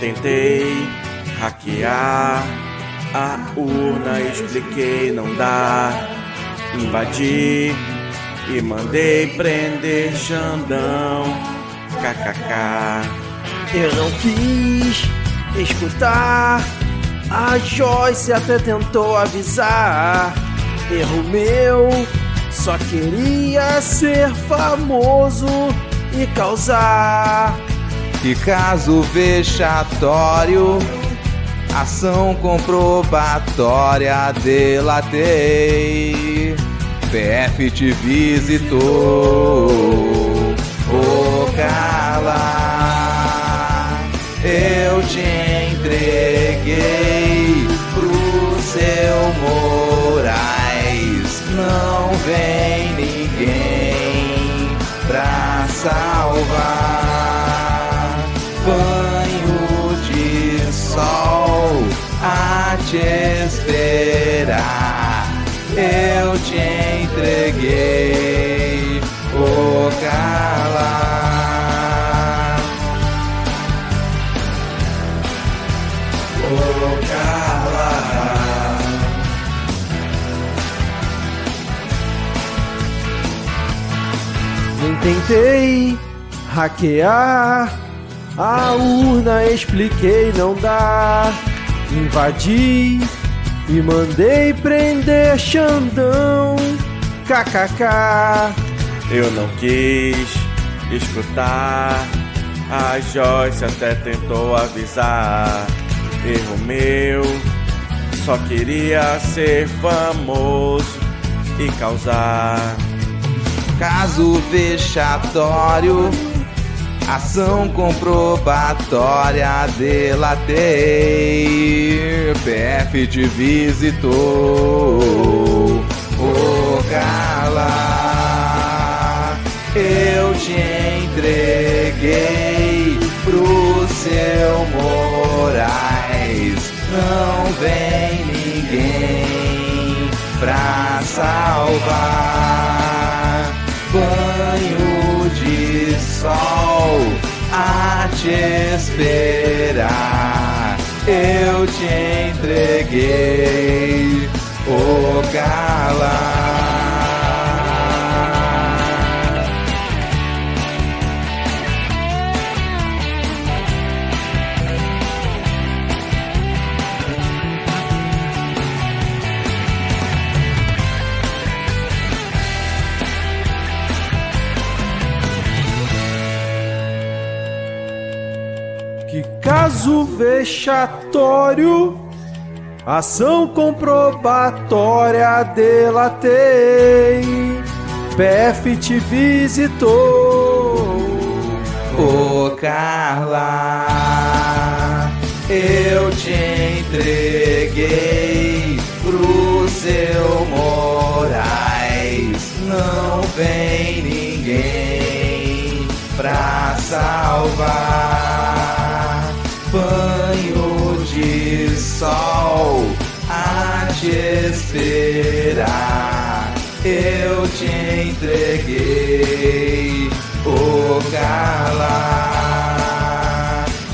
Tentei hackear a urna, expliquei, não dá. Invadi e mandei prender Xandão. KKK. Eu não quis escutar. A Joyce até tentou avisar. Erro meu, só queria ser famoso e causar. Que caso vexatório, ação comprobatória, delatei. PF te visitou, ô Carla, eu te entreguei pro seu Moraes. Não vem ninguém pra salvar. Banho de sol a te esperar. Eu te entreguei, ô Carla. Ô Carla. Nem tentei hackear a urna, expliquei, não dá. Invadi e mandei prender Xandão. KKK. Eu não quis escutar. A Joyce até tentou avisar. Erro meu, só queria ser famoso e causar. Caso vexatório, ação comprobatória, delatei. PF te visitou, ô Carla. Eu te entreguei pro seu Moraes. Não vem ninguém pra salvar banho de sol a te esperar. Eu te entreguei, Carla. Que vexatório, ação comprobatória, delatei. PF te visitou. Ô Carla, eu te entreguei pro seu Moraes. Não vem ninguém pra salvar. Banho de sol a te esperar. Eu te entreguei, ô Carla.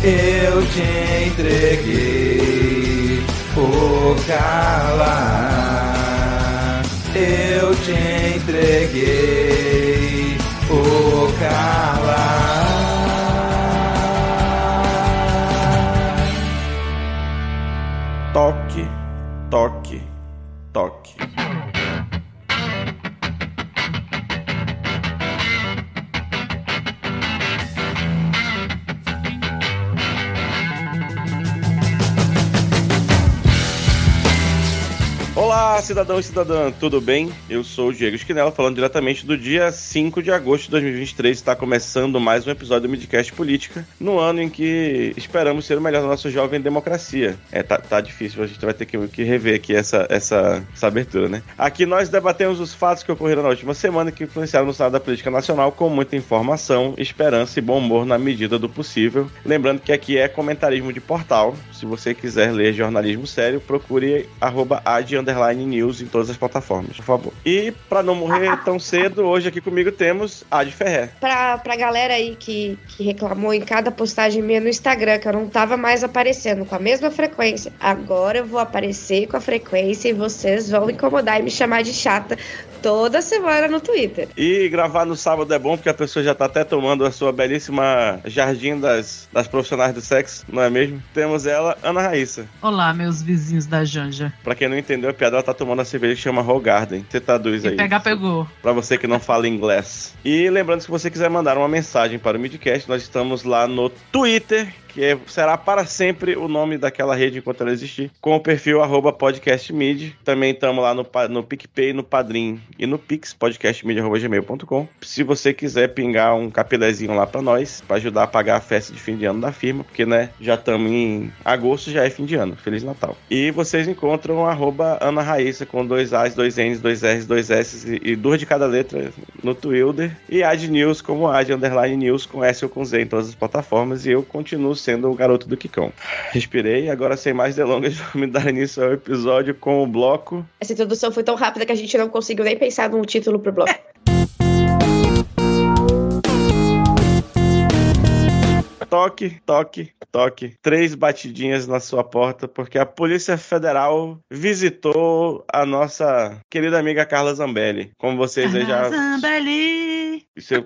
Eu te entreguei, ô Carla. Eu te entreguei, ô Carla. Olá, cidadão e cidadã, tudo bem? Eu sou o Diego Esquinela, falando diretamente do dia 5 de agosto de 2023. Está começando mais um episódio do Midcast Política, no ano em que esperamos ser o melhor da nossa jovem democracia. É, tá, tá difícil, a gente vai ter que, que rever aqui essa, essa, essa abertura, né? Aqui nós debatemos os fatos que ocorreram na última semana que influenciaram no cenário da política nacional com muita informação, esperança e bom humor na medida do possível. Lembrando que aqui é comentarismo de portal. Se você quiser ler jornalismo sério, procure arroba ad news em todas as plataformas, por favor. E para não morrer tão cedo, hoje aqui comigo temos Ad Ferrer. Pra, pra galera aí que, que reclamou em cada postagem minha no Instagram que eu não tava mais aparecendo com a mesma frequência, agora eu vou aparecer com a frequência e vocês vão incomodar e me chamar de chata toda semana no Twitter. E gravar no sábado é bom porque a pessoa já tá até tomando a sua belíssima jardim das, das profissionais do sexo, não é mesmo? Temos ela, Ana Raíssa. Olá, meus vizinhos da Janja. Pra quem não entendeu a piada, ela tá tomando a cerveja que chama Rogarden. Você traduz aí. E pegar, pegou. Pra você que não fala inglês. E lembrando se você quiser mandar uma mensagem para o Midcast, nós estamos lá no Twitter, que é, será para sempre o nome daquela rede enquanto ela existir, com o perfil arroba podcastmid. Também estamos lá no, no PicPay, no Padrim e no Pix, podcastmid.gmail.com. Se você quiser pingar um capilézinho lá para nós, para ajudar a pagar a festa de fim de ano da firma, porque né, já estamos em agosto, já é fim de ano. Feliz Natal. E vocês encontram arroba Ana Raíssa com dois A's, dois N's, dois R's, dois S's e, e duas de cada letra no Twitter. E Ad News como Ad Underline News com S ou com Z em todas as plataformas. E eu continuo sendo o garoto do Kikão. Respirei, agora sem mais delongas, vou me dar início ao episódio com o bloco. Essa introdução foi tão rápida que a gente não conseguiu nem pensar num título pro bloco. toque, toque, toque. Três batidinhas na sua porta, porque a Polícia Federal visitou a nossa querida amiga Carla Zambelli. Como vocês Carla já. Zambelli!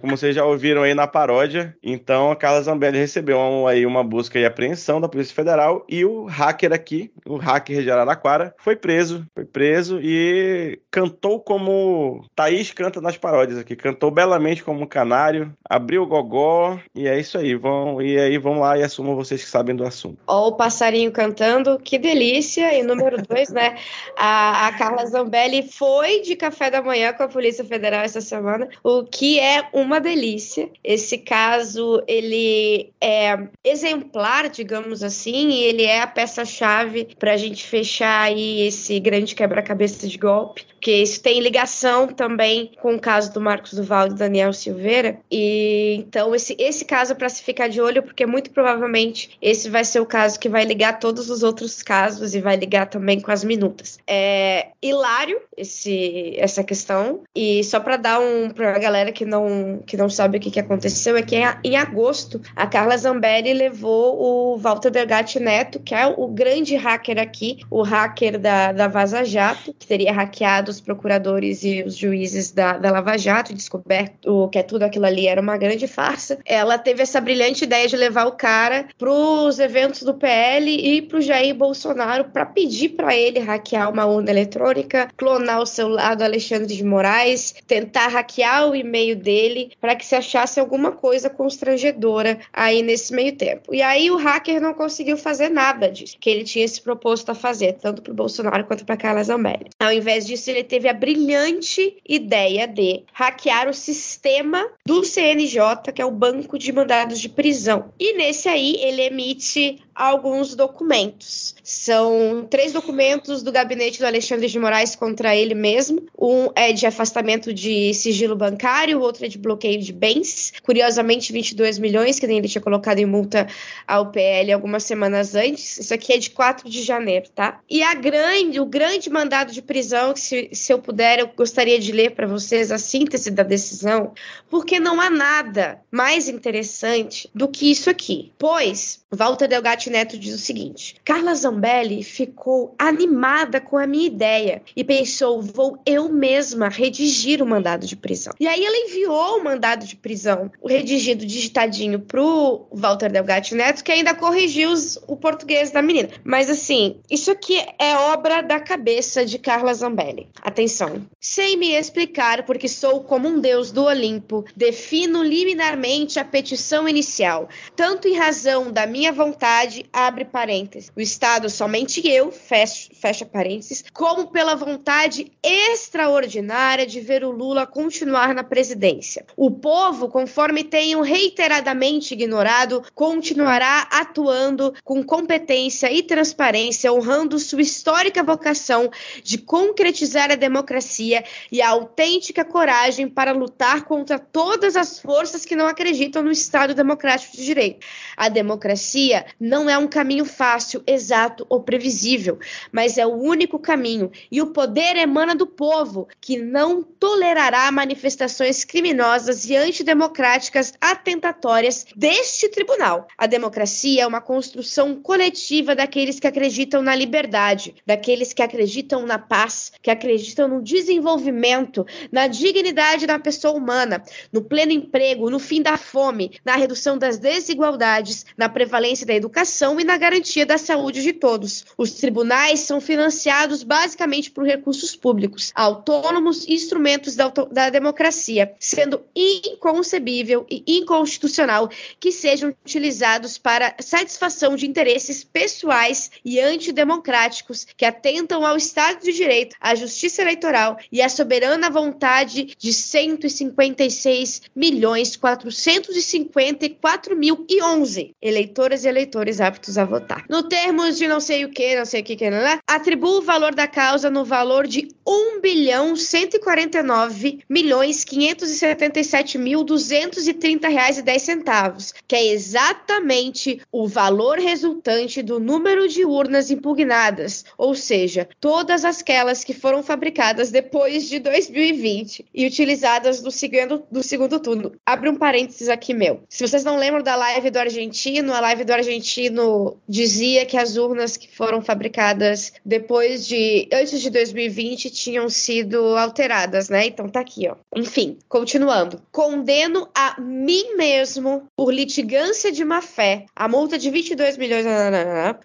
Como vocês já ouviram aí na paródia, então a Carla Zambelli recebeu um, aí uma busca e apreensão da Polícia Federal e o hacker aqui, o hacker de Araraquara, foi preso. Foi preso e cantou como Thaís canta nas paródias aqui. Cantou belamente como um canário, abriu o gogó e é isso aí. Vão, e aí vão lá e assumam vocês que sabem do assunto. Ó, o passarinho cantando, que delícia. E número dois, né? A, a Carla Zambelli foi de café da manhã com a Polícia Federal essa semana, o que é uma delícia. Esse caso, ele é exemplar, digamos assim, e ele é a peça-chave para a gente fechar aí esse grande quebra-cabeça de golpe, porque isso tem ligação também com o caso do Marcos Duval e do Daniel Silveira. E então esse, esse caso é para se ficar de olho, porque muito provavelmente esse vai ser o caso que vai ligar todos os outros casos e vai ligar também com as minutas. É hilário esse, essa questão. E só para dar um para a galera que não, que não sabe o que, que aconteceu, é que em agosto a Carla Zambelli levou o Walter Delgatti Neto, que é o grande hacker aqui, o hacker da, da Vaza Jato, que teria hackeado os procuradores e os juízes da, da Lava Jato, descoberto que é tudo aquilo ali era uma grande farsa. Ela teve essa brilhante ideia de levar o cara para os eventos do PL e para o Jair Bolsonaro para pedir para ele hackear uma urna eletrônica, clonar o celular do Alexandre de Moraes, tentar hackear o e-mail dele para que se achasse alguma coisa constrangedora aí nesse meio tempo. E aí o hacker não conseguiu fazer nada disso que ele tinha se proposto a fazer, tanto para o Bolsonaro quanto para Carla Zambelli. Ao invés disso, ele teve a brilhante ideia de hackear o sistema do CNJ, que é o Banco de Mandados de Prisão. E nesse aí ele emite alguns documentos. São três documentos do gabinete do Alexandre de Moraes contra ele mesmo. Um é de afastamento de sigilo bancário, outro é de bloqueio de bens. Curiosamente, 22 milhões, que nem ele tinha colocado em multa ao PL algumas semanas antes. Isso aqui é de 4 de janeiro, tá? E a grande, o grande mandado de prisão, que se, se eu puder, eu gostaria de ler para vocês a síntese da decisão, porque não há nada mais interessante do que isso aqui. Pois Walter Delgatti Neto diz o seguinte: Carla Zambelli ficou animada com a minha ideia e pensou: vou eu mesma redigir o mandado de prisão. E aí ela enviou o mandado de prisão, o redigido, digitadinho, pro Walter Delgatti Neto, que ainda corrigiu os, o português da menina. Mas assim, isso aqui é obra da cabeça de Carla Zambelli. Atenção. Sem me explicar, porque sou como um deus do Olimpo, defino liminarmente a petição inicial, tanto em razão da minha vontade, abre parênteses. O Estado, somente eu, fecha, fecha parênteses, como pela vontade extraordinária de ver o Lula continuar na presidência. O povo, conforme tenham reiteradamente ignorado, continuará atuando com competência e transparência, honrando sua histórica vocação de concretizar a democracia e a autêntica coragem para lutar contra todas as forças que não acreditam no Estado democrático de direito. A democracia não é um caminho fácil, exato ou previsível, mas é o único caminho e o poder emana do povo, que não tolerará manifestações criminosas e antidemocráticas atentatórias deste tribunal. A democracia é uma construção coletiva daqueles que acreditam na liberdade, daqueles que acreditam na paz, que acreditam no desenvolvimento, na dignidade da pessoa humana, no pleno emprego, no fim da fome, na redução das desigualdades, na prevalência da educação e na garantia da saúde de todos. Os tribunais são financiados basicamente por recursos públicos, autônomos e instrumentos da, da democracia, sendo inconcebível e inconstitucional que sejam utilizados para satisfação de interesses pessoais e antidemocráticos que atentam ao Estado de Direito, à justiça eleitoral e à soberana vontade de 156 milhões 454 mil e 11 eleitoras e eleitores aptos a votar. No termos de não sei o que, não sei o que, que lá, atribua o valor da causa no valor de 1 bilhão 149 milhões 577 mil 230 reais e 10 centavos, que é exatamente o valor resultante do número de urnas impugnadas, ou seja, todas aquelas que foram fabricadas depois de 2020 e utilizadas no segundo, do segundo turno. Abre um parênteses aqui meu. Se vocês não lembram da live do argentino, a live do argentino dizia que as urnas que foram fabricadas depois de antes de 2020 tinham sido alteradas, né? Então tá aqui, ó. Enfim, continuando. Condeno a mim mesmo por litigância de má fé a multa de 22 milhões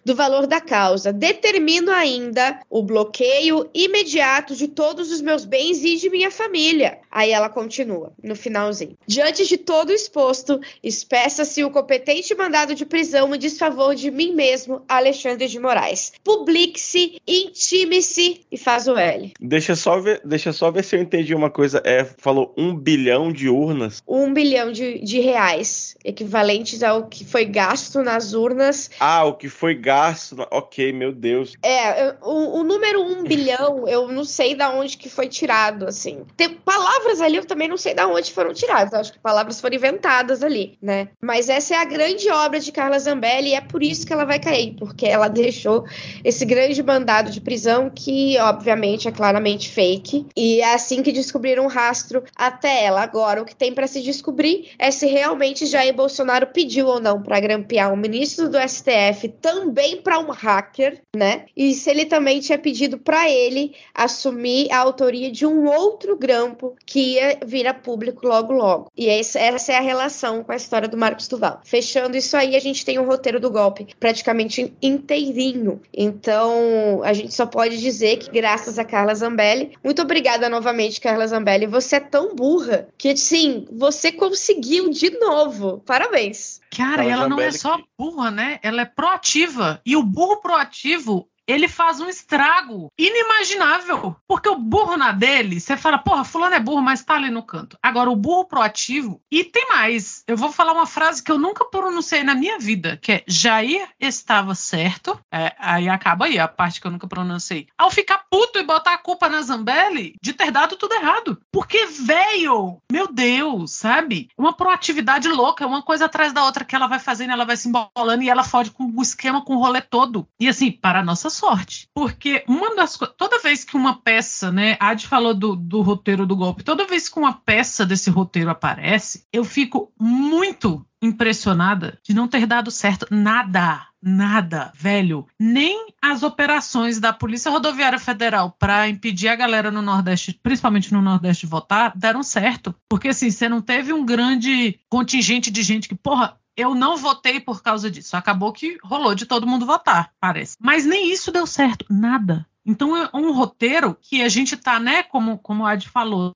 do valor da causa. Determino ainda o bloqueio imediato de todos os meus bens e de minha família. Aí ela continua no finalzinho. Diante de todo o exposto, espeça-se o competente mandado de prisão em desfavor de mim mesmo, Alexandre de Moraes. Publique-se, intime-se e faz o L. Deixa só ver, deixa só ver se eu entendi uma coisa. É, falou um bilhão de urnas. Um bilhão de, de reais, equivalentes ao que foi gasto nas urnas. Ah, o que foi gasto. Ok, meu Deus. É, o, o número um bilhão, eu não sei da onde que foi tirado, assim. Tem palavras ali, eu também não sei da onde foram tiradas. Acho que palavras foram inventadas ali, né? Mas essa é a grande obra de Carla Zambelli e é por isso que ela vai cair, porque ela deixou esse grande mandado de prisão que, obviamente, é claramente fake. E é assim que descobriram o rastro até ela. Agora, o que tem para se descobrir é se realmente Jair Bolsonaro pediu ou não para grampear um ministro do STF também para um hacker, né? E se ele também tinha pedido para ele assumir a autoria de um outro grampo que ia vir a público logo logo. E essa é a relação com a história do Marcos Duval. Fechando isso aí, a gente tem um roteiro do golpe praticamente inteirinho. Então, a gente só pode dizer que graças a Carla Zambelli, muito obrigada novamente, Carla Zambelli, você é tão burra que, sim, você conseguiu de novo. Parabéns. Cara, Carla ela não é só burra, né? Ela é proativa. E o burro proativo ele faz um estrago inimaginável. Porque o burro na dele, você fala, porra, fulano é burro, mas tá ali no canto. Agora, o burro proativo, e tem mais. Eu vou falar uma frase que eu nunca pronunciei na minha vida, que é Jair estava certo. É, aí acaba aí a parte que eu nunca pronunciei. Ao ficar puto e botar a culpa na Zambelli de ter dado tudo errado. Porque, velho, meu Deus, sabe? Uma proatividade louca, uma coisa atrás da outra que ela vai fazendo, ela vai se embolando e ela fode com o esquema, com o rolê todo. E assim, para a nossa sorte. Porque uma das. Toda vez que uma peça, né? A Adi falou do, do roteiro do golpe. Toda vez que uma peça desse roteiro aparece, eu fico muito impressionada de não ter dado certo nada. Nada, velho. Nem as operações da Polícia Rodoviária Federal para impedir a galera no Nordeste, principalmente no Nordeste, de votar, deram certo. Porque assim, você não teve um grande contingente de gente que, porra, eu não votei por causa disso. Acabou que rolou de todo mundo votar, parece. Mas nem isso deu certo. Nada. Então é um roteiro que a gente tá, né, como, como a Ad falou,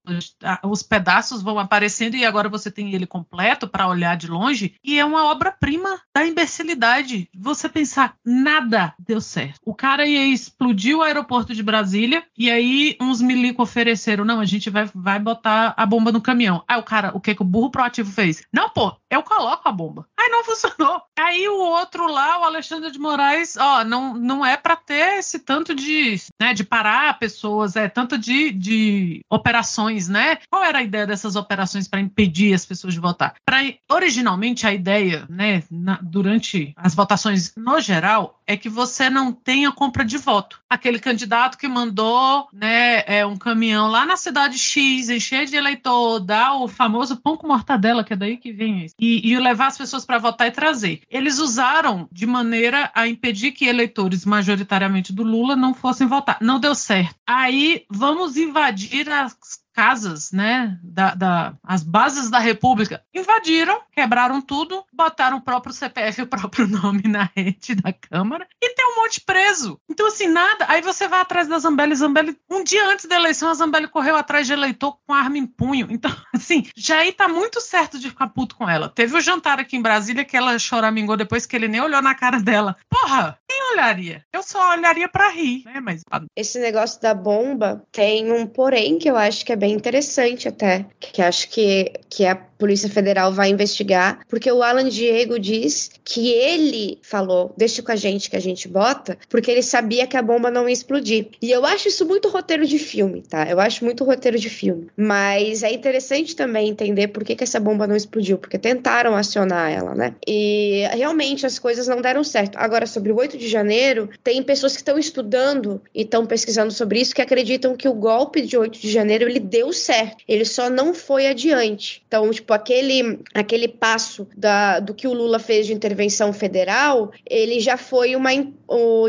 os pedaços vão aparecendo e agora você tem ele completo para olhar de longe, e é uma obra-prima da imbecilidade. Você pensar, nada deu certo. O cara ia explodir o aeroporto de Brasília, e aí uns milico ofereceram, não, a gente vai, vai botar a bomba no caminhão. Aí o cara, o que que o burro proativo fez? Não, pô, eu coloco a bomba. Aí não funcionou. Aí o outro lá, o Alexandre de Moraes, ó, não, não é para ter esse tanto de, né, de parar pessoas, é tanto de, de operações, né? Qual era a ideia dessas operações para impedir as pessoas de votar? Pra, originalmente a ideia, né, na, durante as votações no geral, é que você não tenha compra de voto. Aquele candidato que mandou, né, é um caminhão lá na cidade X, encher de eleitor, dar o famoso pão com mortadela, que é daí que vem isso, e, e levar as pessoas para votar e trazer. Eles usaram de maneira a impedir que eleitores majoritariamente do Lula não fossem votar. Não deu certo. Aí vamos invadir as casas, né, da, da, as bases da República, invadiram, quebraram tudo, botaram o próprio CPF o próprio nome na rede da Câmara e tem um monte preso. Então, assim, nada. Aí você vai atrás da Zambelli, Zambelli, um dia antes da eleição, a Zambelli correu atrás de eleitor com arma em punho. Então, assim, já aí tá muito certo de ficar puto com ela. Teve o um jantar aqui em Brasília que ela choramingou depois que ele nem olhou na cara dela. Porra, quem olharia? Eu só olharia para rir, né? Mas. Esse negócio da bomba tem um porém que eu acho que é bem bem interessante até, que acho que, que a Polícia Federal vai investigar, porque o Alan Diego diz que ele falou, deixa com a gente que a gente bota, porque ele sabia que a bomba não ia explodir. E eu acho isso muito roteiro de filme, tá? Eu acho muito roteiro de filme. Mas é interessante também entender por que, que essa bomba não explodiu, porque tentaram acionar ela, né? E realmente as coisas não deram certo. Agora, sobre o 8 de janeiro, tem pessoas que estão estudando e estão pesquisando sobre isso que acreditam que o golpe de 8 de janeiro ele deu certo, ele só não foi adiante. Então, tipo, aquele, aquele passo da, do que o Lula fez de intervenção federal, ele já foi uma.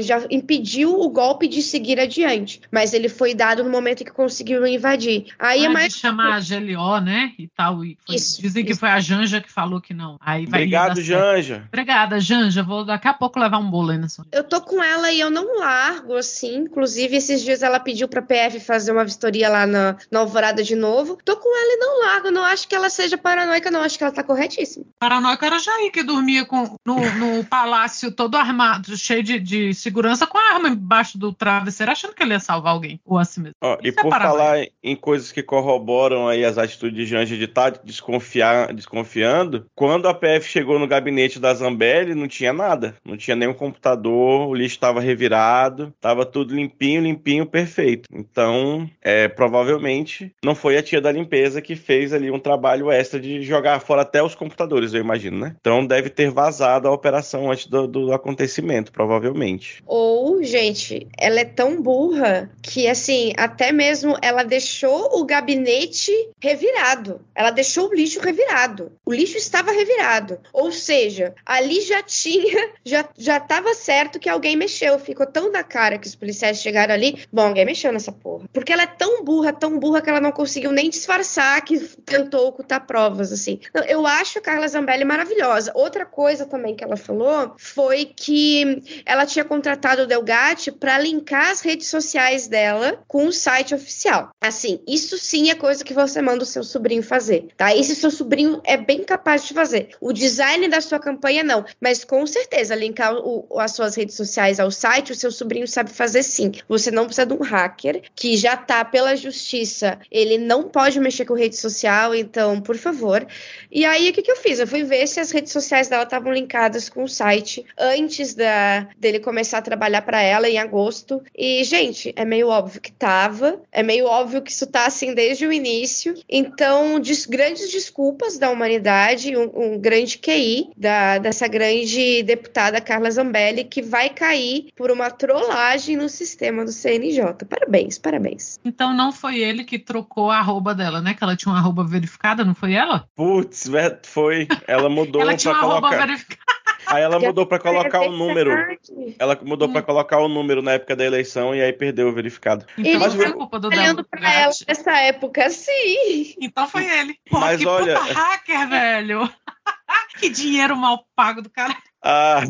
já impediu o golpe de seguir adiante. Mas ele foi dado no momento que conseguiram invadir. Aí é ah, é mais. De chamar a GLO, né? E tal. E foi, isso, dizem isso. que foi a Janja que falou que não. Aí vai Obrigado, Janja. Obrigada, Janja. Vou daqui a pouco levar um bolo aí na sua. Eu tô com ela e eu não largo, assim. Inclusive, esses dias ela pediu pra PF fazer uma vistoria lá na, na Alvorada de novo. Tô com ela e não largo. Não acho que ela seja paranoica, não. Acho que ela tá corretíssima. Paranoica era Jair, que dormia com, no, no palácio todo armado, cheio de, de, segurança, com a arma embaixo do travesseiro, achando que ele ia salvar alguém. Ou assim mesmo. Ó, e é por falar em coisas que corroboram aí as atitudes de Janja de estar tá desconfiar, desconfiando, quando a PF chegou no gabinete da Zambelli, não tinha nada. Não tinha nenhum computador, o lixo estava revirado, estava tudo limpinho, limpinho, perfeito. Então, é, provavelmente não foi a tia da limpeza que fez ali um trabalho extra de jogar fora até os computadores, eu imagino, né? Então deve ter vazado a operação antes do, do acontecimento, provavelmente. Ou, gente, ela é tão burra que, assim, até mesmo ela deixou o gabinete revirado. Ela deixou o lixo revirado. O lixo estava revirado. Ou seja, ali já tinha, já, já certo que alguém mexeu. Ficou tão na cara que os policiais chegaram ali. Bom, alguém mexeu nessa porra. Porque ela é tão burra, tão burra que ela não conseguiu nem disfarçar que tentou ocultar provas, assim. Eu acho a Carla Zambelli maravilhosa. Outra coisa também que ela falou foi que ela tinha contratado o Delgatti para linkar as redes sociais dela com o site oficial. Assim, isso sim é coisa que você manda o seu sobrinho fazer, tá? Esse seu sobrinho é bem capaz de fazer. O design da sua campanha não, mas com certeza linkar o, as suas redes sociais ao site, o seu sobrinho sabe fazer sim. Você não precisa de um hacker que já tá pela justiça, ele não pode mexer com rede social, então, por favor. E aí, o que, que eu fiz? Eu fui ver se as redes sociais dela estavam linkadas com o site antes da, dele começar a trabalhar para ela em agosto. E, gente, é meio óbvio que tava. É meio óbvio que isso tá assim desde o início. Então, des, grandes desculpas da humanidade, um, um grande QI da, dessa grande deputada Carla Zambelli, que vai cair por uma trollagem no sistema do CNJ. Parabéns, parabéns. Então não foi ele que trocou a arroba dela, né? Que ela tinha uma arroba verificada, não foi ela? Putz, foi. Ela mudou ela tinha uma colocar. Arroba verificada. Aí ela mudou para colocar o número. Ela mudou para colocar o número na época da eleição e aí perdeu o verificado. Então Mas foi culpa do olhando pra ela nessa época, sim. Então foi ele. Pô, Mas que olha, puta hacker, velho. que dinheiro mal pago do cara. Ah,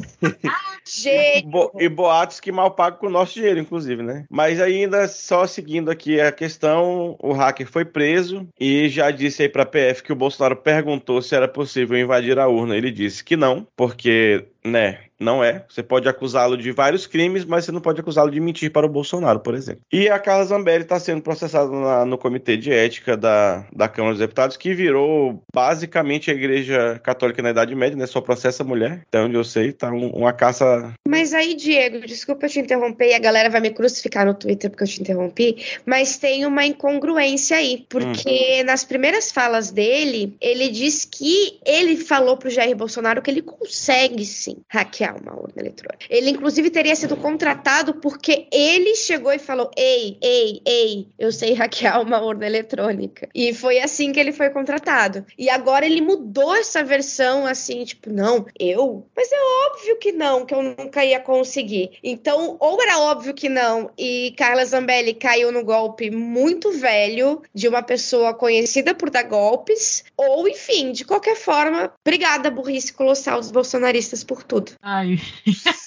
Gente, bo- e boatos que mal pagam com o nosso dinheiro, inclusive, né? Mas ainda só seguindo aqui a questão, o hacker foi preso e já disse aí pra PF que o Bolsonaro perguntou se era possível invadir a urna. Ele disse que não, porque, né, não é. Você pode acusá-lo de vários crimes, mas você não pode acusá-lo de mentir para o Bolsonaro, por exemplo. E a Carla Zambelli está sendo processada na- no Comitê de Ética da, da Câmara dos Deputados, que virou basicamente a Igreja Católica na Idade Média, né? Só processa mulher. Até onde eu sei, tá um- uma caça. Mas aí, Diego, desculpa eu te interromper e a galera vai me crucificar no Twitter porque eu te interrompi, mas tem uma incongruência aí, porque nas primeiras falas dele, ele diz que ele falou pro Jair Bolsonaro que ele consegue sim hackear uma urna eletrônica. Ele, inclusive, teria sido contratado porque ele chegou e falou: Ei, ei, ei, eu sei hackear uma urna eletrônica. E foi assim que ele foi contratado. E agora ele mudou essa versão assim, tipo, não, eu? Mas é óbvio que não, que eu nunca ia conseguir. Então, ou era óbvio que não, e Carla Zambelli caiu no golpe muito velho de uma pessoa conhecida por dar golpes, ou enfim, de qualquer forma, obrigada, burrice colossal dos bolsonaristas por tudo. Ai,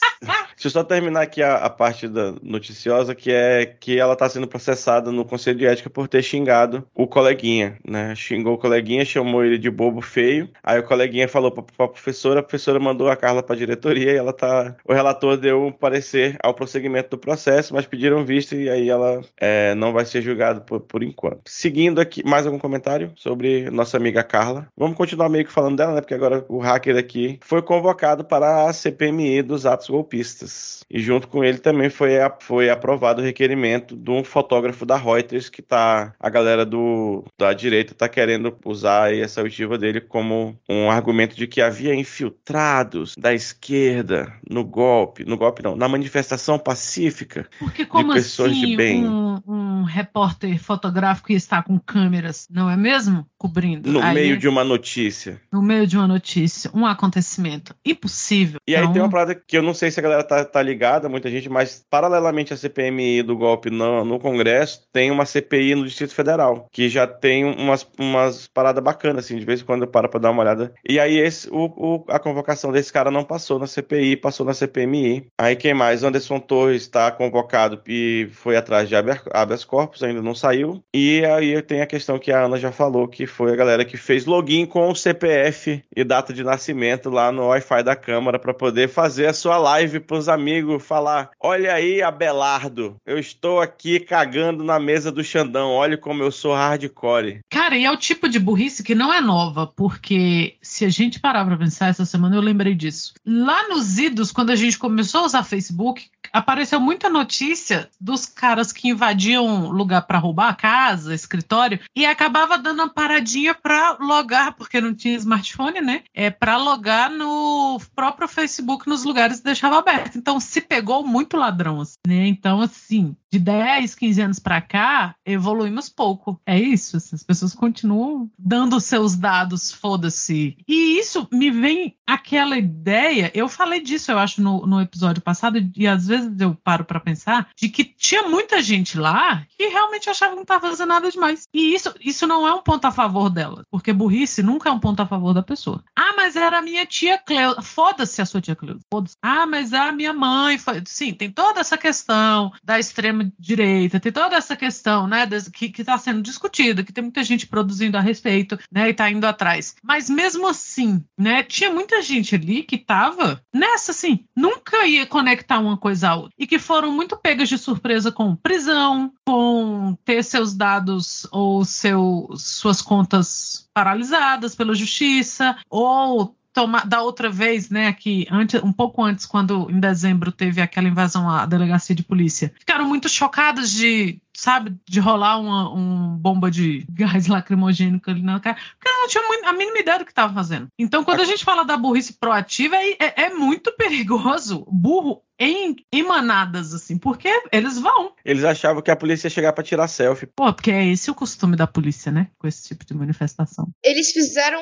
Deixa eu só terminar aqui a, a parte da noticiosa, que é que ela está sendo processada no Conselho de Ética por ter xingado o coleguinha, né? Xingou o coleguinha, chamou ele de bobo feio. Aí o coleguinha falou pra, pra professora, a professora mandou a Carla pra diretoria e ela tá. O relator deu um parecer ao prosseguimento do processo, mas pediram visto e aí ela é, não vai ser julgada por, por enquanto. Seguindo aqui, mais algum comentário sobre nossa amiga Carla? Vamos continuar meio que falando dela, né? Porque agora o hacker aqui foi convocado para a CPMI dos atos golpistas. E junto com ele também foi, a- foi aprovado o requerimento de um fotógrafo da Reuters que tá. A galera do, da direita tá querendo usar essa oitiva dele como um argumento de que havia infiltrados da esquerda no golpe. No golpe não, na manifestação pacífica. porque como pessoas de assim bem. um, um repórter fotográfico está com câmeras, não é mesmo? Cobrindo. No Aí, meio de uma notícia. no meio de uma notícia, um acontecimento impossível. E aí Tem uma parada que eu não sei se a galera tá, tá ligada, muita gente, mas paralelamente à CPMI do golpe no, no Congresso, tem uma CPI no Distrito Federal, que já tem umas, umas paradas bacanas, assim, de vez em quando eu paro pra dar uma olhada. E aí esse, o, o- a convocação desse cara não passou na CPI, passou na CPMI. Aí quem mais? Anderson Torres está convocado e foi atrás de habeas corpus, ainda não saiu. E aí tem a questão que a Ana já falou, que foi a galera que fez login com o CPF e data de nascimento lá no Wi-Fi da Câmara para poder fazer a sua live pros amigos, falar: "Olha aí, Abelardo, eu estou aqui cagando na mesa do Xandão. Olha como eu sou hardcore". Cara, e é o tipo de burrice que não é nova, porque se a gente parar pra pensar essa semana, eu lembrei disso. Lá nos idos, quando a gente começou a usar Facebook, apareceu muita notícia dos caras que invadiam lugar pra roubar casa, escritório, e acabava dando uma paradinha pra logar, porque não tinha smartphone, né? É pra logar no próprio Facebook nos lugares deixava aberto. Então se pegou muito ladrão, assim, né? Então, assim, de 10, 15 anos pra cá, evoluímos pouco. É isso, assim, as pessoas continuam dando seus dados, foda-se. E isso me vem aquela ideia, eu falei disso, eu acho, no, no episódio passado, e às vezes eu paro pra pensar, de que tinha muita gente lá que realmente achava que não tava fazendo nada demais. E isso, isso não é um ponto a favor dela, porque burrice nunca é um ponto a favor da pessoa. Ah, mas era a minha tia Cleusa. Foda-se a sua tia Cleusa. Foda-se. Ah, mas a minha mãe foi. Sim, tem toda essa questão da extrema direita, tem toda essa questão, né, que está sendo discutida, que tem muita gente produzindo a respeito, né, e tá indo atrás. Mas mesmo assim, né, tinha muita gente ali que tava nessa, assim, nunca ia conectar uma coisa à outra. E que foram muito pegas de surpresa com prisão, com ter seus dados ou seu, suas contas paralisadas pela justiça, ou tomar da outra vez, né, que antes, um pouco antes, quando em dezembro teve aquela invasão à delegacia de polícia, ficaram muito chocadas de, sabe, de rolar uma um bomba de gás lacrimogêneo ali na cara, porque não tinha muito- a mínima ideia do que estava fazendo. Então, quando a gente fala da burrice proativa, é, é- é muito perigoso. Burro em, em manadas, assim, porque eles vão. Eles achavam que a polícia ia chegar pra tirar selfie. Pô, porque é esse o costume da polícia, né? Com esse tipo de manifestação. Eles fizeram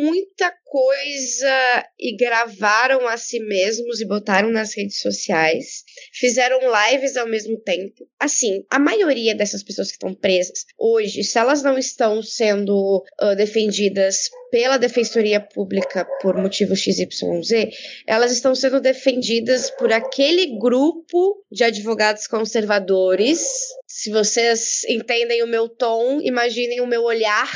muita coisa e gravaram a si mesmos e botaram nas redes sociais. Fizeram lives ao mesmo tempo. Assim, a maioria maioria dessas pessoas que estão presas hoje, se elas não estão sendo uh, defendidas pela Defensoria Pública por motivo XYZ, elas estão sendo defendidas por aquele grupo de advogados conservadores. Se vocês entendem o meu tom, imaginem o meu olhar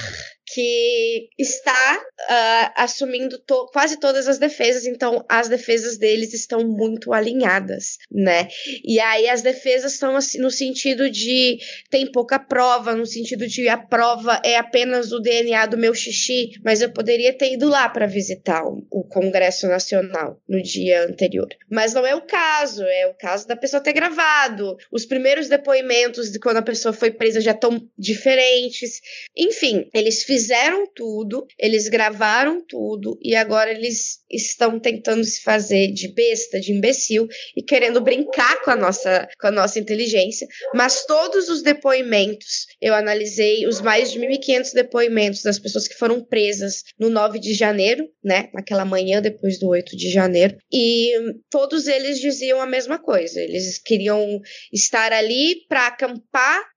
que está uh, assumindo to quase todas as defesas, então as defesas deles estão muito alinhadas, né? E aí as defesas estão assim, no sentido de tem pouca prova, no sentido de a prova é apenas o DNA do meu xixi, mas eu poderia ter ido lá para visitar o, o Congresso Nacional no dia anterior. Mas não é o caso, é o caso da pessoa ter gravado. Os primeiros depoimentos de quando a pessoa foi presa já estão diferentes. Enfim, eles fizeram tudo, eles gravaram tudo e agora eles estão tentando se fazer de besta, de imbecil e querendo brincar com a nossa, com a nossa inteligência. Mas todos os depoimentos, eu analisei os mais de 1.500 depoimentos das pessoas que foram presas no 9 de janeiro, né, naquela manhã depois do 8 de janeiro, e todos eles diziam a mesma coisa. Eles queriam estar ali para acampar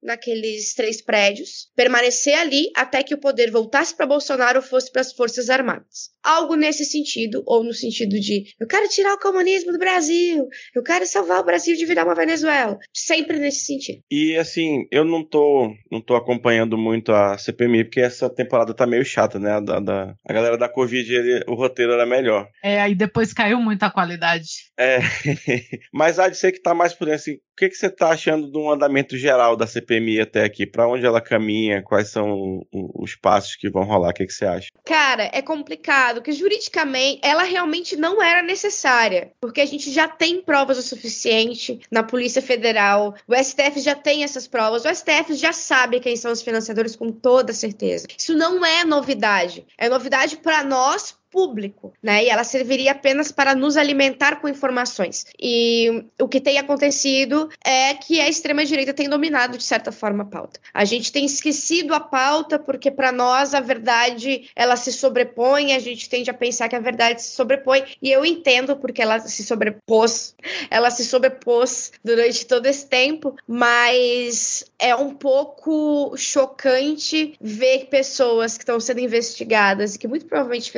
naqueles três prédios, permanecer ali até que o poder voltasse para Bolsonaro ou fosse para as Forças Armadas. Algo nesse sentido, ou no sentido de eu quero tirar o comunismo do Brasil, eu quero salvar o Brasil de virar uma Venezuela. Sempre nesse sentido. E assim, eu não tô, não tô acompanhando muito a CPMI, porque essa temporada tá meio chata, né? A, da, da a galera da Covid, ele, o roteiro era melhor. É, aí depois caiu muito a qualidade. É, mas há de ser que tá mais por assim, o que, que você tá achando do andamento geral da CPMI até aqui? Para onde ela caminha? Quais são os passos que vão rolar? O que, que você acha? Cara, é complicado, que juridicamente ela realmente não era necessária, porque a gente já tem provas o suficiente na Polícia Federal, o STF já tem essas provas, o STF já sabe quem são os financiadores com toda certeza. Isso não é novidade. É novidade para nós, público, né? E ela serviria apenas para nos alimentar com informações. E o que tem acontecido é que a extrema direita tem dominado de certa forma a pauta. A gente tem esquecido a pauta porque para nós a verdade ela se sobrepõe, a gente tende a pensar que a verdade se sobrepõe e eu entendo porque ela se sobrepôs, ela se sobrepôs durante todo esse tempo, mas é um pouco chocante ver pessoas que estão sendo investigadas e que muito provavelmente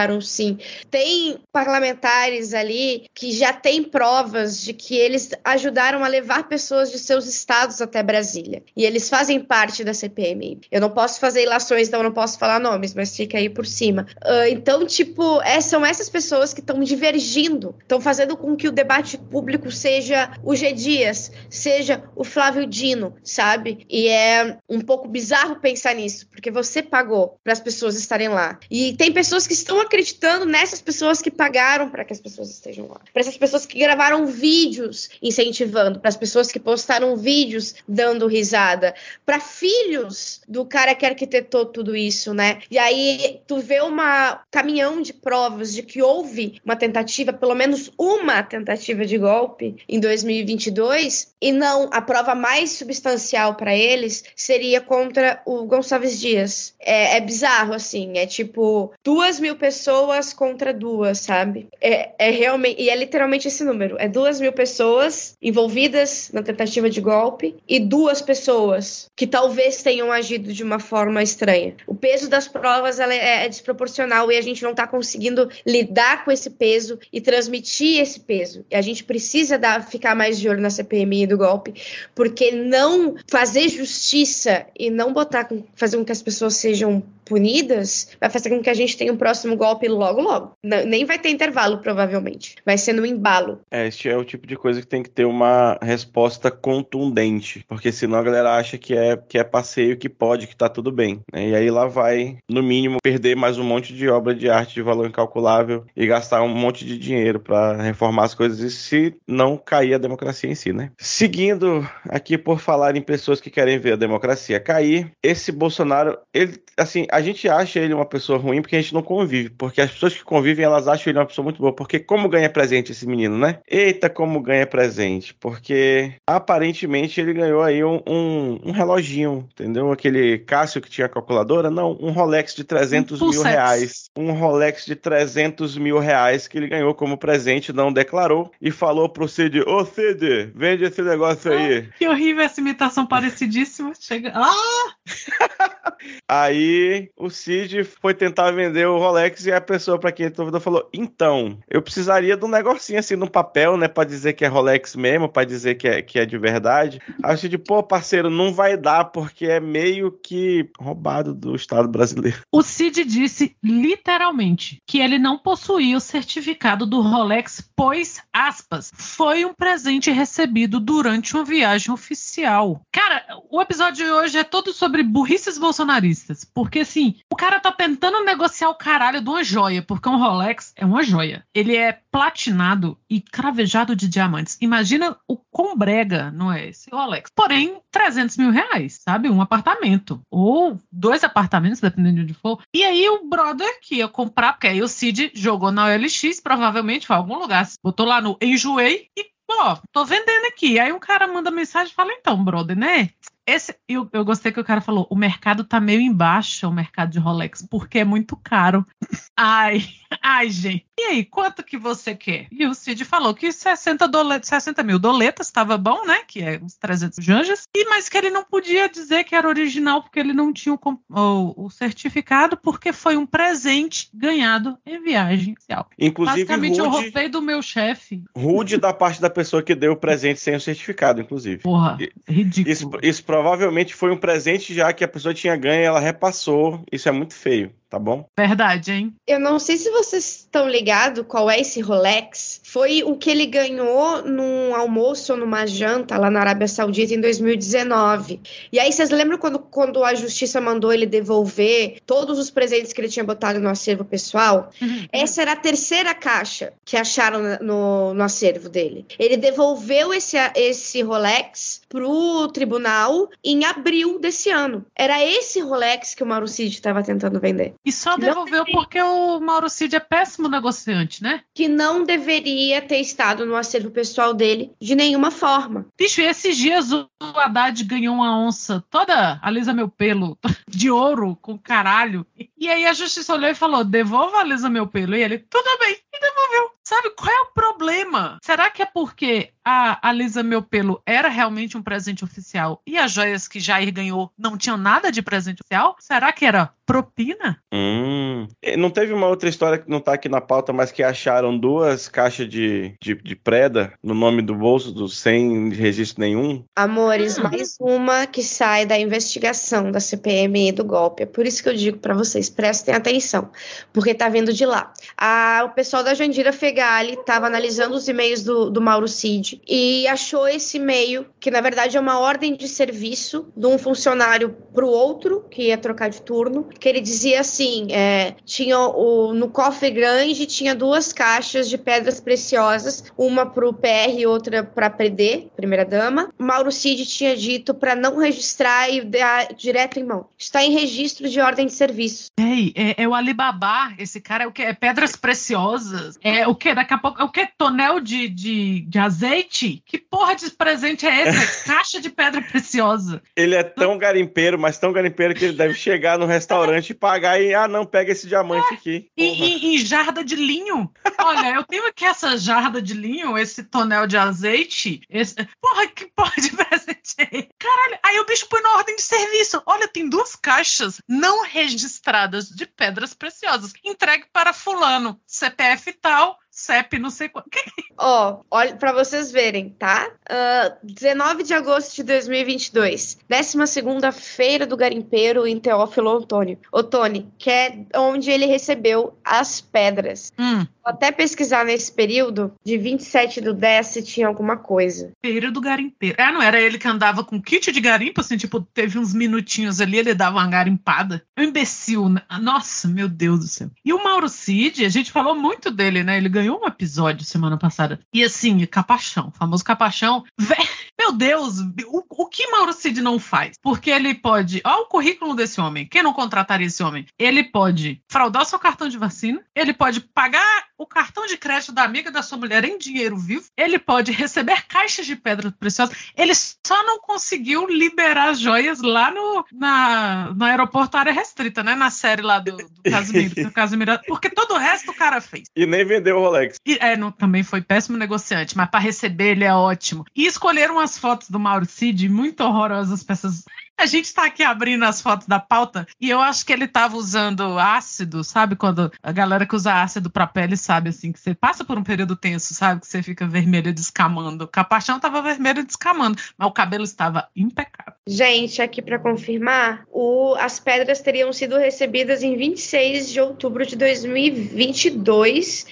financiaram sim. Tem parlamentares ali que já têm provas de que eles ajudaram a levar pessoas de seus estados até Brasília. E eles fazem parte da CPMI. Eu não posso fazer ilações, então não posso falar nomes, mas fica aí por cima. Uh, então, tipo, é, são essas pessoas que estão divergindo, estão fazendo com que o debate público seja o G. Dias, seja o Flávio Dino, sabe? E é um pouco bizarro pensar nisso, porque você pagou para as pessoas estarem lá. E tem pessoas que estão acreditando nessas pessoas que pagaram para que as pessoas estejam lá. Para essas pessoas que gravaram vídeos incentivando, para as pessoas que postaram vídeos dando risada, para filhos do cara que arquitetou tudo isso, né? E aí tu vê uma caminhão de provas de que houve uma tentativa, pelo menos uma tentativa de golpe em 2022, e não a prova mais substancial para eles seria contra o Gonçalves Dias. É, é bizarro assim, é tipo duas mil pessoas pessoas contra duas, sabe? É, é realmente. E é literalmente esse número. É duas mil pessoas envolvidas na tentativa de golpe e duas pessoas que talvez tenham agido de uma forma estranha. O peso das provas é, é, desproporcional e a gente não tá conseguindo lidar com esse peso e transmitir esse peso. E a gente precisa dar, ficar mais de olho na CPMI do golpe, porque não fazer justiça e não botar fazer com que as pessoas sejam punidas vai fazer com que a gente tenha um próximo golpe logo, logo. Nem vai ter intervalo, provavelmente. Vai ser no embalo. É, este é o tipo de coisa que tem que ter uma resposta contundente. Porque senão a galera acha que é, que é passeio, que pode, que tá tudo bem. Né? E aí lá vai, no mínimo, perder mais um monte de obra de arte de valor incalculável e gastar um monte de dinheiro para reformar as coisas e se não cair a democracia em si, né? Seguindo aqui por falar em pessoas que querem ver a democracia cair, esse Bolsonaro, ele, assim, a a gente acha ele uma pessoa ruim porque a gente não convive. Porque as pessoas que convivem, elas acham ele uma pessoa muito boa. Porque como ganha presente esse menino, né? Eita, como ganha presente. Porque aparentemente ele ganhou aí um, um, um reloginho, entendeu? Aquele Cássio que tinha calculadora. Não, um Rolex de 300 Um mil reais. Um Rolex de 300 mil reais que ele ganhou como presente, não declarou. E falou pro Cid, ô Cid, vende esse negócio aí. Que horrível essa imitação parecidíssima. Chega. Ah! Aí o Cid foi tentar vender o Rolex e a pessoa pra quem ele convidou falou: Então, eu precisaria de um negocinho assim no papel, né? Pra dizer que é Rolex mesmo, pra dizer que é, que é de verdade. Aí o Cid, pô, parceiro, não vai dar porque é meio que roubado do Estado brasileiro. O Cid disse literalmente que ele não possuía o certificado do Rolex, pois, aspas, foi um presente recebido durante uma viagem oficial. Cara, o episódio de hoje é todo sobre burrices bolsonaristas. Porque, assim, o cara tá tentando negociar o caralho de uma joia, porque um Rolex é uma joia. Ele é platinado e cravejado de diamantes. Imagina o quão brega não é esse Rolex. Porém, 300 mil reais, sabe? Um apartamento. Ou dois apartamentos, dependendo de onde for. E aí o brother que ia comprar, porque aí o Cid jogou na OLX, provavelmente foi algum lugar. Botou lá no Enjoei e, ó, tô vendendo aqui. Aí o cara manda mensagem e fala, então, brother, né? Esse, eu, eu gostei que o cara falou: o mercado tá meio embaixo, o mercado de Rolex, porque é muito caro. Ai, ai, gente. E aí, quanto que você quer? E o Cid falou que 60, dole, 60 mil doletas estava bom, né? Que é uns 300 janjas. E, mas que ele não podia dizer que era original, porque ele não tinha o, o- o certificado, porque foi um presente ganhado em viagem oficial. Inclusive, Basicamente, eu rude, roubei do meu chefe. rude da parte da pessoa que deu o presente sem o certificado, inclusive. Porra, ridículo. Isso, isso provavelmente foi um presente já que a pessoa tinha ganho e ela repassou. Isso é muito feio, tá bom? Verdade, hein? Eu não sei se vocês estão ligados qual é esse Rolex. Foi o que ele ganhou num almoço ou numa janta lá na Arábia Saudita em 2019. E aí, vocês lembram quando, quando a justiça mandou ele devolver todos os presentes que ele tinha botado no acervo pessoal? Essa era a terceira caixa que acharam no, no acervo dele. Ele devolveu esse, esse Rolex pro tribunal em abril desse ano. Era esse Rolex que o Mauro Cid estava tentando vender. E só devolveu porque o Mauro Cid é péssimo negociante, né? que não deveria ter estado no acervo pessoal dele de nenhuma forma. Bicho, e esses dias o Haddad ganhou uma onça toda, alisa meu pelo, de ouro, com caralho. E aí a justiça olhou e falou: devolva alisa meu pelo. E ele, tudo bem, e devolveu. Sabe qual é o problema? Será que é porque a Alisa Meu Pelo era realmente um presente oficial e as joias que Jair ganhou não tinham nada de presente oficial? Será que era propina? Hum. Não teve uma outra história que não tá aqui na pauta, mas que acharam duas caixas de, de, de preda no nome do bolso do sem registro nenhum? Amores, Hum. mais uma que sai da investigação da CPM e do golpe. É por isso que eu digo pra vocês, prestem atenção, porque tá vindo de lá. A- o pessoal da Jandira Fegali tava analisando os e-mails do, do Mauro Cid e achou esse e-mail, que na verdade é uma ordem de serviço de um funcionário pro outro, que ia trocar de turno, que ele dizia assim, é, tinha o, no cofre grande tinha duas caixas de pedras preciosas, uma pro PR e outra pra PD, primeira dama. Mauro Cid tinha dito pra não registrar e dar direto em mão. Está em registro de ordem de serviço. Ei, é, é o Alibaba, esse cara é o que? É pedras preciosas. É o que? Daqui a pouco. É o que? Tonel de, de, de azeite? Que porra de presente é esse? Caixa de pedra preciosa. Ele é tão garimpeiro, mas tão garimpeiro que ele deve chegar no restaurante e pagar e, ah, não, pega esse diamante aqui. E, e- e jarda de linho. Olha, eu tenho aqui essa jarda de linho, esse tonel de azeite. Esse... Porra, que porra de presente é esse? Caralho, aí o bicho põe na ordem de serviço. Olha, tem duas caixas não registradas de pedras preciosas. Entregue para fulano. CPF tal, CEP não sei. Que- Ó, olha pra vocês verem, tá? Ah, 19 de agosto de 2022, 12 feira do garimpeiro em Teófilo Otônio. Otônio, que é onde ele recebeu as pedras. Hum, Vou até pesquisar nesse período, de 27 do 10, se tinha alguma coisa. feira do garimpeiro. É, não era ele que andava com kit de garimpo, assim, tipo, teve uns minutinhos ali, ele dava uma garimpada. Um imbecil, né? Nossa, meu Deus do céu. E o Mauro Cid, a gente falou muito dele, né? Ele ganhou um episódio semana passada. E assim, Capachão, o famoso Capachão. Vé- meu Deus, o, o que Mauro Cid não faz? Porque ele pode. Olha o currículo desse homem. Quem não contrataria esse homem? Ele pode fraudar seu cartão de vacina, ele pode pagar o cartão de crédito da amiga da sua mulher em dinheiro vivo, ele pode receber caixas de pedras preciosas. Ele só não conseguiu liberar as joias lá no, na, no aeroporto área restrita, né? Na série lá do, do Casimiro, do Casimiro. Porque todo o resto o cara fez. E nem vendeu o Rolex. E, é, não, também foi péssimo negociante, mas para receber ele é ótimo. E escolheram umas fotos do Mauro Cid muito horrorosas para essas a gente está aqui abrindo as fotos da pauta e eu acho que ele estava usando ácido, sabe? Quando a galera que usa ácido para pele sabe assim que você passa por um período tenso, sabe? Que você fica vermelho descamando. O capachão estava vermelho descamando, mas o cabelo estava impecável. Gente, aqui para confirmar, o, as pedras teriam sido recebidas em 26 de outubro de 2022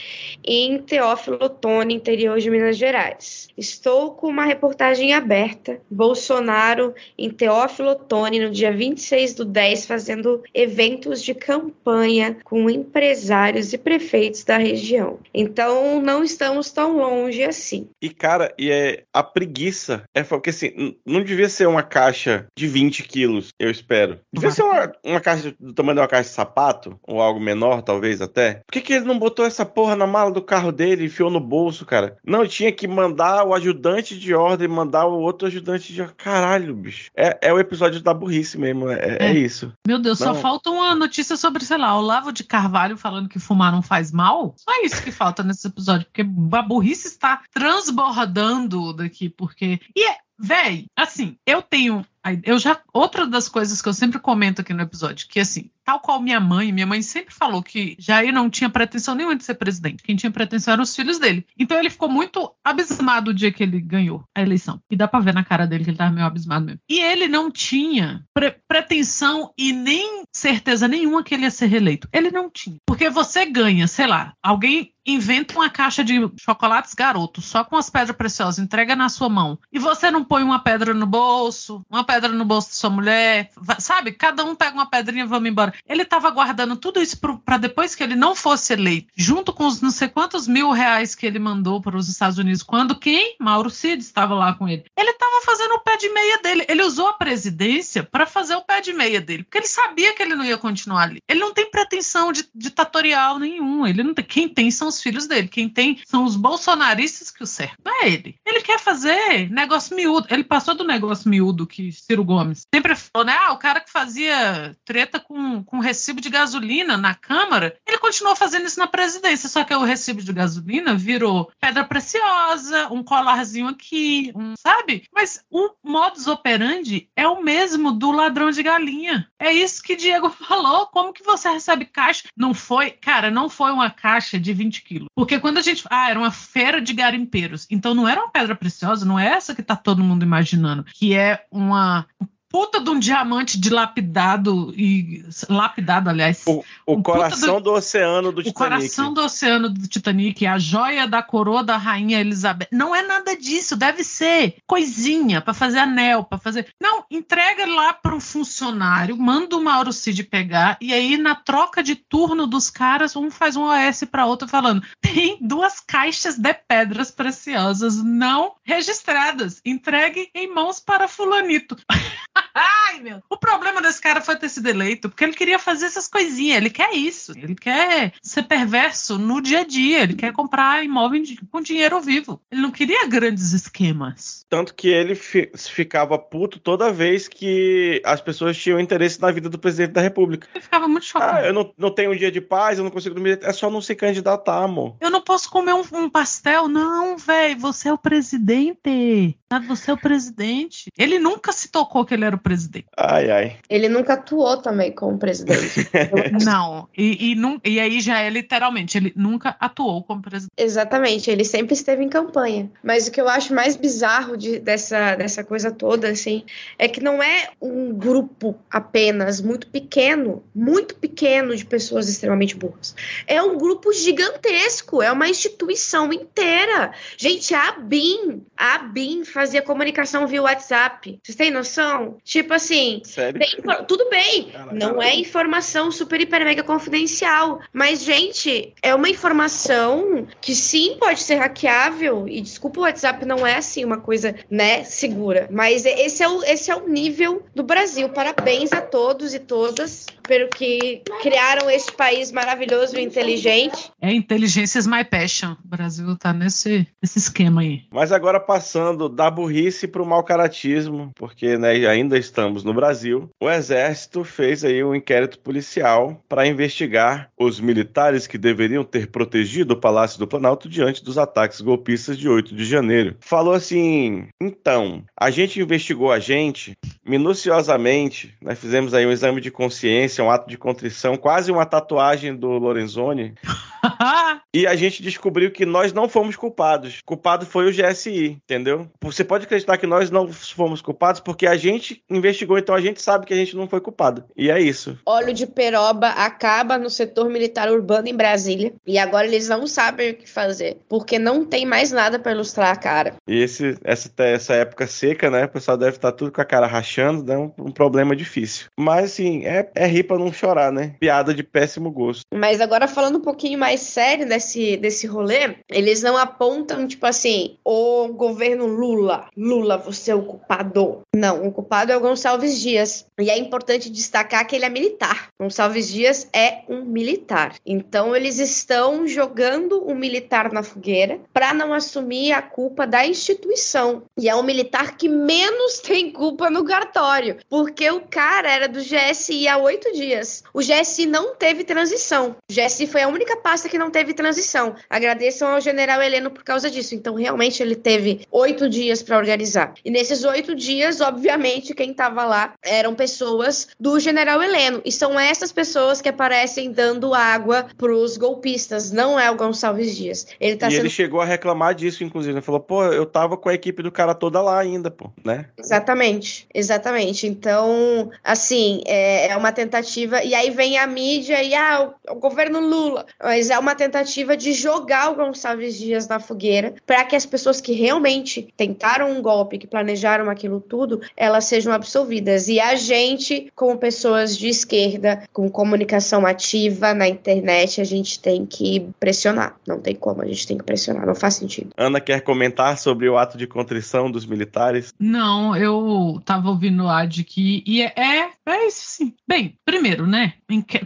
em Teófilo Otoni, interior de Minas Gerais. Estou com uma reportagem aberta. Bolsonaro em Teófilo Otoni, no dia 26 do 10, fazendo eventos de campanha com empresários e prefeitos da região. Então, não estamos tão longe assim. E, cara, e é a preguiça. É porque assim, não devia ser uma caixa de 20 quilos, eu espero. Devia ser uma, uma caixa do tamanho de uma caixa de sapato, ou algo menor, talvez até. Por que, que ele não botou essa porra na mala do carro dele e enfiou no bolso, cara? Não, tinha que mandar o ajudante de ordem, mandar o outro ajudante de. Caralho, bicho. É, é o episódio da burrice mesmo, é, é. é isso. Meu Deus, Não. só falta uma notícia sobre, sei lá, Olavo de Carvalho falando que fumar não faz mal. Só isso que falta nesse episódio, porque a burrice está transbordando daqui, porque. E é, véi, assim, eu tenho. Eu já. Outra das coisas que eu sempre comento aqui no episódio, que assim, tal qual minha mãe, minha mãe sempre falou que Jair não tinha pretensão nenhuma de ser presidente. Quem tinha pretensão eram os filhos dele. Então ele ficou muito abismado o dia que ele ganhou a eleição. E dá pra ver na cara dele que ele tava meio abismado mesmo. E ele não tinha pre pretensão e nem certeza nenhuma que ele ia ser reeleito. Ele não tinha. Porque você ganha, sei lá, alguém inventa uma caixa de chocolates garoto só com as pedras preciosas, entrega na sua mão. E você não põe uma pedra no bolso, uma pedra no bolso de sua mulher, sabe? Cada um pega uma pedrinha e vamos embora. Ele estava guardando tudo isso para depois que ele não fosse eleito, junto com os não sei quantos mil reais que ele mandou para os Estados Unidos, quando quem? Mauro Cid estava lá com ele. Ele estava fazendo o pé de meia dele. Ele usou a presidência para fazer o pé de meia dele, porque ele sabia que ele não ia continuar ali. Ele não tem pretensão de, ditatorial nenhum. Ele não tem. Quem tem são os filhos dele. Quem tem são os bolsonaristas que o cercam. Não é ele. Ele quer fazer negócio miúdo. Ele passou do negócio miúdo que Ciro Gomes sempre falou, né? Ah, o cara que fazia treta com, com recibo de gasolina na Câmara, ele continuou fazendo isso na presidência. Só que o recibo de gasolina virou pedra preciosa, um colarzinho aqui, um, sabe? Mas o modus operandi é o mesmo do ladrão de galinha. É isso que Diego falou. Como que você recebe caixa? Não foi, cara, não foi uma caixa de 20 quilos. Porque quando a gente. Ah, era uma feira de garimpeiros. Então não era uma pedra preciosa, não é essa que tá todo mundo imaginando. Que é uma are puta de um diamante dilapidado e lapidado, aliás. O, o um coração do, do, oceano do Titanic. O coração do oceano do Titanic, a joia da coroa da rainha Elizabeth. Não é nada disso, deve ser coisinha para fazer anel, para fazer. Não, entrega lá para um funcionário, manda o Mauro Cid pegar e aí na troca de turno dos caras, um faz um OS para outro falando: "Tem duas caixas de pedras preciosas não registradas. Entregue em mãos para fulanito." Ai, meu. O problema desse cara foi ter sido eleito, porque ele queria fazer essas coisinhas. Ele quer isso. Ele quer ser perverso no dia a dia. Ele quer comprar imóvel com dinheiro vivo. Ele não queria grandes esquemas. Tanto que ele fi ficava puto toda vez que as pessoas tinham interesse na vida do presidente da República. Ele ficava muito chocado. Ah, eu não, não tenho um dia de paz, eu não consigo dormir. É só não se candidatar, amor. Eu não posso comer um, um pastel. Não, velho. Você é o presidente. Você é o presidente. Ele nunca se tocou que ele era o presidente. Ai, ai. Ele nunca atuou também como presidente. não, e, e, e aí já é literalmente, ele nunca atuou como presidente. Exatamente, ele sempre esteve em campanha. Mas o que eu acho mais bizarro de, dessa, dessa coisa toda, assim, é que não é um grupo apenas muito pequeno, muito pequeno de pessoas extremamente burras. É um grupo gigantesco, é uma instituição inteira. Gente, a BIM, a BIM fazia comunicação via WhatsApp. Vocês têm noção? Tipo assim, tem- tudo bem, não é informação super, hiper, mega confidencial. Mas, gente, é uma informação que sim pode ser hackeável. E desculpa, o WhatsApp não é assim uma coisa, né, segura. Mas esse é o, esse é o nível do Brasil. Parabéns a todos e todas pelo que criaram este país maravilhoso e inteligente. É inteligências my passion. O Brasil tá nesse, nesse esquema aí. Mas agora passando da burrice para o mau caratismo, porque né, ainda estamos no Brasil, o Exército fez aí um inquérito policial para investigar os militares que deveriam ter protegido o Palácio do Planalto diante dos ataques golpistas de 8 de janeiro. Falou assim: então, a gente investigou a gente minuciosamente, nós fizemos aí um exame de consciência, um ato de contrição, quase uma tatuagem do Lorenzoni, e a gente descobriu que nós não fomos culpados. Culpado foi o GSI, entendeu? Você pode acreditar que nós não fomos culpados porque a gente investigou, então a gente sabe que a gente não foi culpado. E é isso. Óleo de peroba acaba no setor militar urbano em Brasília. E agora eles não sabem o que fazer. Porque não tem mais nada para ilustrar a cara. E esse, essa, essa época seca, né? O pessoal deve estar tudo com a cara rachando, dá um, um problema difícil. Mas assim, é, é rir pra não chorar, né? Piada de péssimo gosto. Mas agora falando um pouquinho mais sério desse, desse rolê, eles não apontam, tipo assim, o governo Lula. Lula, você é o culpado. Não, o culpado é o Gonçalves Dias. E é importante destacar que ele é militar. Gonçalves Dias é um militar. Então eles estão jogando o militar na fogueira para não assumir a culpa da instituição. E é um militar que menos tem culpa no cartório. Porque o cara era do GSI há oito dias. O GSI não teve transição. O GSI foi a única pasta que não teve transição. Agradeçam ao general Heleno por causa disso. Então, realmente, ele teve oito dias para organizar. E nesses oito dias, obviamente, quem estava lá eram pessoas do general Heleno. E são essas pessoas que aparecem dando água pros golpistas. Não é o Gonçalves Dias. Ele tá e sendo ele chegou a reclamar disso, inclusive. Ele falou, pô, eu tava com a equipe do cara toda lá ainda, pô, né? Exatamente, exatamente. Então, assim, é, é uma tentativa. E aí vem a mídia e ah, o, o governo Lula. Mas é uma tentativa de jogar o Gonçalves Dias na fogueira para que as pessoas que realmente tentaram um golpe, que planejaram aquilo tudo, elas sejam absolvidas. E a gente, como pessoas de esquerda, com comunicação ativa na internet, a gente tem que pressionar. Não tem como, a gente tem que pressionar. Não faz sentido. Ana quer comentar sobre o ato de contrição dos militares? Não, eu tava ouvindo o ad aqui e é, é, é isso sim. Bem, primeiro, né?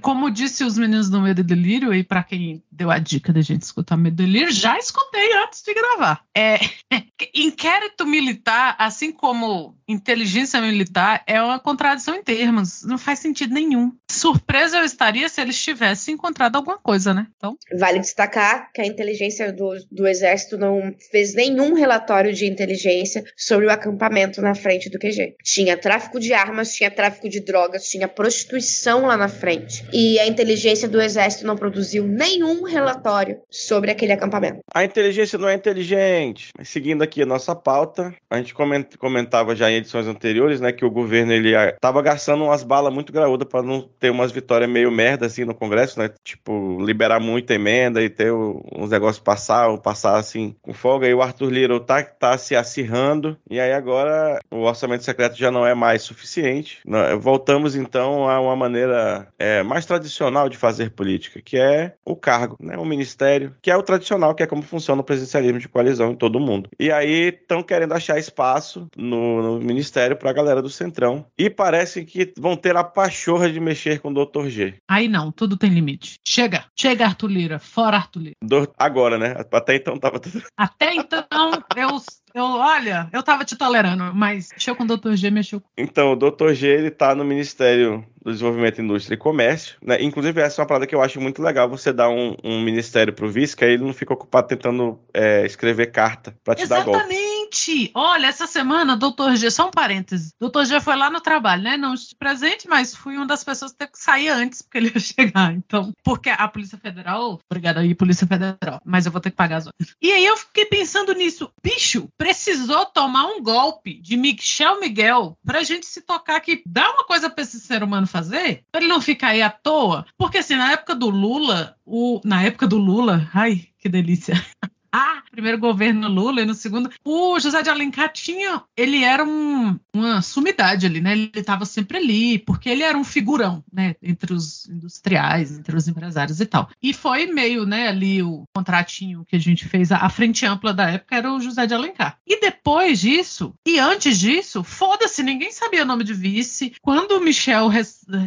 Como disse os meninos do Medo e Delírio, e pra quem deu a dica da gente escutar Medo e Delírio, já escutei antes de gravar. É, inquérito militar, assim como inteligência militar, é uma contradição em termos. Não faz sentido nenhum. Surpresa eu estaria se eles tivessem encontrado alguma coisa, né? Então, Vale destacar que a inteligência do, do Exército não fez nenhum relatório de inteligência sobre o acampamento na frente do QG. Tinha tráfico de armas, tinha tráfico de drogas, tinha prostituição lá na frente. E a inteligência do Exército não produziu nenhum relatório sobre aquele acampamento. A inteligência não é inteligente. Mas seguindo aqui a nossa pauta, a gente coment- comentava já em edições anteriores, né, que o governo ele ah, tava gastando umas balas muito graúdas para não ter umas vitórias meio merda assim no Congresso, né? Tipo, liberar muita emenda e ter uns negócios passar ou passar assim com folga. E o Arthur Lira tá, tá se acirrando. E aí agora o orçamento secreto já não é mais suficiente. Voltamos então a uma maneira é, mais tradicional de fazer política, que é o cargo, né? O ministério, que é o tradicional, que é como funciona o presidencialismo de coalizão em todo mundo. E aí estão querendo achar espaço no, no ministério para a galera do Centrão. E parece que vão ter a pachorra de mexer com o Dr. G. aí não, tudo tem limite. Chega, chega Arthur Lira, fora Arthur Lira. Do- Agora, né? Até então tava tudo. Até então, eu, eu, olha, eu tava te tolerando, mas mexeu com o Dr. G, mexeu com. Então, o Dr. G ele tá no Ministério do Desenvolvimento, Indústria e Comércio. Né? Inclusive, essa é uma parada que eu acho muito legal. Você dar um, um ministério pro vice, que aí ele não fica ocupado tentando é, escrever carta pra te dar golpe. Exatamente! Olha, essa semana, doutor G, só um parêntese. Doutor G foi lá no trabalho, né? Não estive presente, mas fui uma das pessoas que teve que sair antes, porque ele ia chegar. Então, porque a Polícia Federal. Obrigada aí, Polícia Federal. Mas eu vou ter que pagar as horas. E aí eu fiquei pensando nisso. Bicho, precisou tomar um golpe de Michel Miguel pra gente se tocar que dá uma coisa pra esse ser humano fazer, pra ele não ficar aí à toa. Porque assim, na época do Lula, o, na época do Lula, ai, que delícia. ah, primeiro governo Lula e no segundo. O José de Alencar tinha. Ele era um, uma sumidade ali, né? Ele estava sempre ali, porque ele era um figurão, né? Entre os industriais, entre os empresários e tal. E foi meio, né, ali o contratinho que a gente fez, a, frente ampla da época era o José de Alencar. E depois disso, e antes disso, foda-se, ninguém sabia o nome de vice. Quando o Michel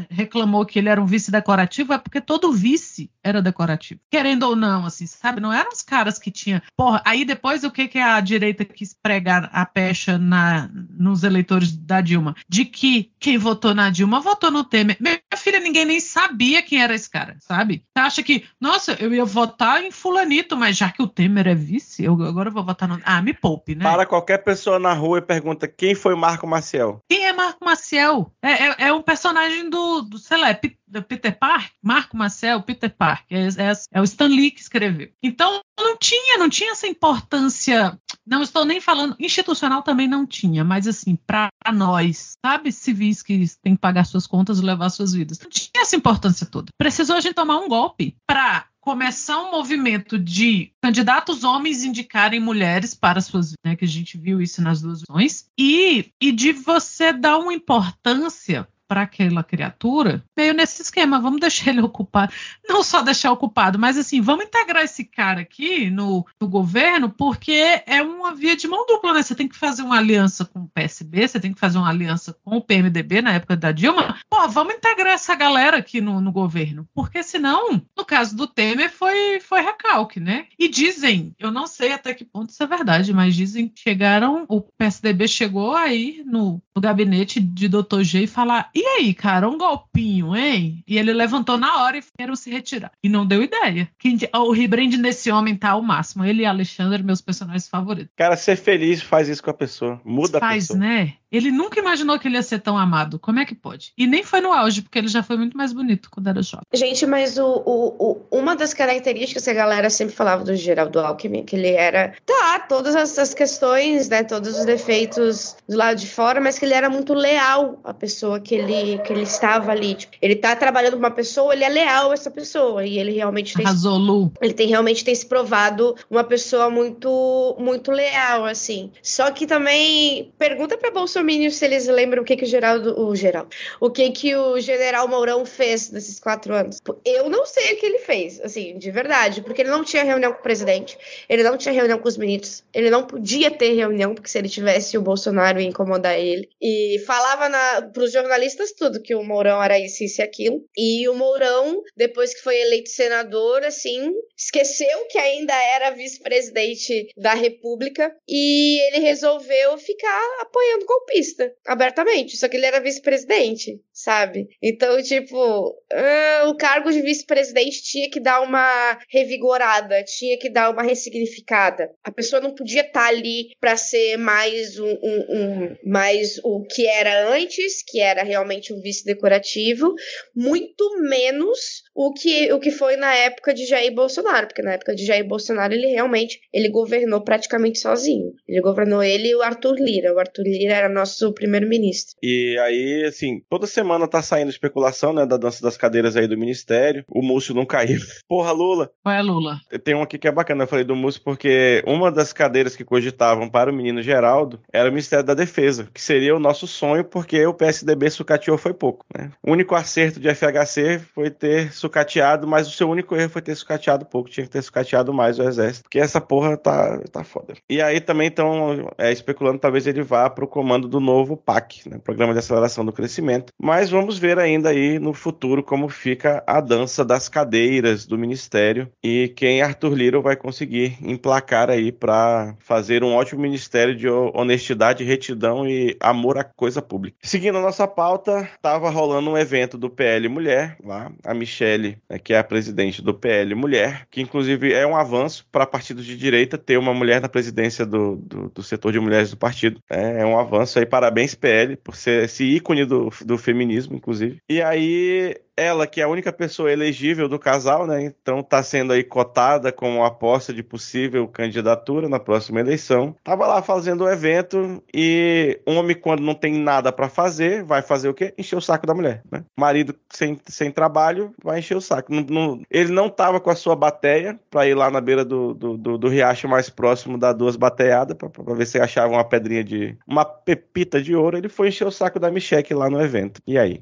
reclamou que ele era um vice decorativo, é porque todo vice era decorativo. Querendo ou não, assim, sabe? Não eram os caras que tinha. Porra, aí depois o que, que a direita quis pregar a pecha na, nos eleitores da Dilma? De que quem votou na Dilma votou no Temer. Minha filha, ninguém nem sabia quem era esse cara, sabe? Você acha que, nossa, eu ia votar em Fulanito, mas já que o Temer é vice, eu agora vou votar no. Ah, me poupe, né? Para qualquer pessoa na rua e pergunta quem foi Marco Maciel. Quem é Marco Maciel? É, é, é um personagem do, do sei lá, é Peter Park, Marco Marcel, Peter Park, é, é, é, o Stan Lee que escreveu. Então não tinha, não tinha essa importância. Não estou nem falando institucional também não tinha, mas assim para nós, sabe, civis que têm que pagar suas contas e levar suas vidas, não tinha essa importância toda. Precisou a gente tomar um golpe para começar um movimento de candidatos homens indicarem mulheres para suas né, que a gente viu isso nas duas opções e, e de você dar uma importância para aquela criatura, meio nesse esquema, vamos deixar ele ocupado. Não só deixar ocupado, mas assim, vamos integrar esse cara aqui no, no governo, porque é uma via de mão dupla, né? Você tem que fazer uma aliança com o PSB, você tem que fazer uma aliança com o PMDB na época da Dilma. Pô, vamos integrar essa galera aqui no, no governo, porque senão, no caso do Temer, foi, foi recalque, né? E dizem, eu não sei até que ponto isso é verdade, mas dizem que chegaram, o PSDB chegou aí no, no gabinete de Dr. G e falar e aí, cara, um golpinho, hein? E ele levantou na hora e queram se retirar. E não deu ideia. O rebrand desse homem tá ao máximo. Ele e Alexandre, meus personagens favoritos. Cara, ser feliz faz isso com a pessoa. Muda faz, a pessoa. Faz, né? Ele nunca imaginou que ele ia ser tão amado. Como é que pode? E nem foi no auge, porque ele já foi muito mais bonito quando era jovem. Gente, mas o, o, o uma das características que a galera sempre falava do Geraldo Alckmin, que ele era, tá, todas essas questões, né, todos os defeitos do lado de fora, mas que ele era muito leal à pessoa que ele, que ele estava ali. Tipo, ele tá trabalhando com uma pessoa, ele é leal a essa pessoa, e ele realmente tem... Arrasou, Ele tem, realmente tem se provado uma pessoa muito, muito leal, assim. Só que também, pergunta pra Bolsonaro se eles lembram o que, que o Geraldo. O Geraldo. O que, que o general Mourão fez nesses quatro anos. Eu não sei o que ele fez, assim, de verdade, porque ele não tinha reunião com o presidente, ele não tinha reunião com os ministros, ele não podia ter reunião, porque se ele tivesse, o Bolsonaro ia incomodar ele. E falava para os jornalistas tudo, que o Mourão era isso, isso e aquilo. E o Mourão, depois que foi eleito senador, assim, esqueceu que ainda era vice-presidente da República e ele resolveu ficar apoiando golpista, abertamente. Só que ele era vice-presidente, sabe? Então, tipo, uh, o cargo de vice-presidente tinha que dar uma revigorada, tinha que dar uma ressignificada. A pessoa não podia estar ali para ser mais um, um, um, mais o que era antes, que era realmente um vice decorativo, muito menos o que, o que foi na época de Jair Bolsonaro, porque na época de Jair Bolsonaro ele realmente ele governou praticamente sozinho. Ele governou ele e o Arthur Lira. O Arthur Lira era nosso primeiro-ministro. E aí, assim, toda semana tá saindo especulação, né, da dança das cadeiras aí do ministério. O Múcio não caiu. Porra, Lula. Qual é Lula? Tem um aqui que é bacana, eu falei do Múcio porque uma das cadeiras que cogitavam para o menino Geraldo era o Ministério da Defesa, que seria o nosso sonho porque o PSDB sucateou foi pouco, né? O único acerto de FHC foi ter sucateado, mas o seu único erro foi ter sucateado pouco, tinha que ter sucateado mais o exército, porque essa porra tá, tá foda. E aí também estão é, especulando talvez ele vá pro comando do novo PAC, né, Programa de Aceleração do Crescimento. Mas vamos ver ainda aí no futuro como fica a dança das cadeiras do Ministério e quem Arthur Lira vai conseguir emplacar aí para fazer um ótimo Ministério de honestidade, retidão e amor à coisa pública. Seguindo a nossa pauta, estava rolando um evento do PL Mulher, lá, a Michele, né, que é a presidente do PL Mulher, que inclusive é um avanço para partidos de direita ter uma mulher na presidência do, do, do setor de mulheres do partido. É, é um avanço isso aí, parabéns PL, por ser esse ícone do, do feminismo, inclusive. E aí ela, que é a única pessoa elegível do casal, né? Então tá sendo aí cotada como aposta de possível candidatura na próxima eleição. Tava lá fazendo o evento e homem, quando não tem nada para fazer, vai fazer o quê? Encher o saco da mulher, né? Marido sem, sem trabalho vai encher o saco. Não, não, ele não tava com a sua bateia para ir lá na beira do, do, do, do riacho mais próximo, dar duas bateadas para ver se achava uma pedrinha de. uma pepita de ouro. Ele foi encher o saco da Micheque lá no evento. E aí?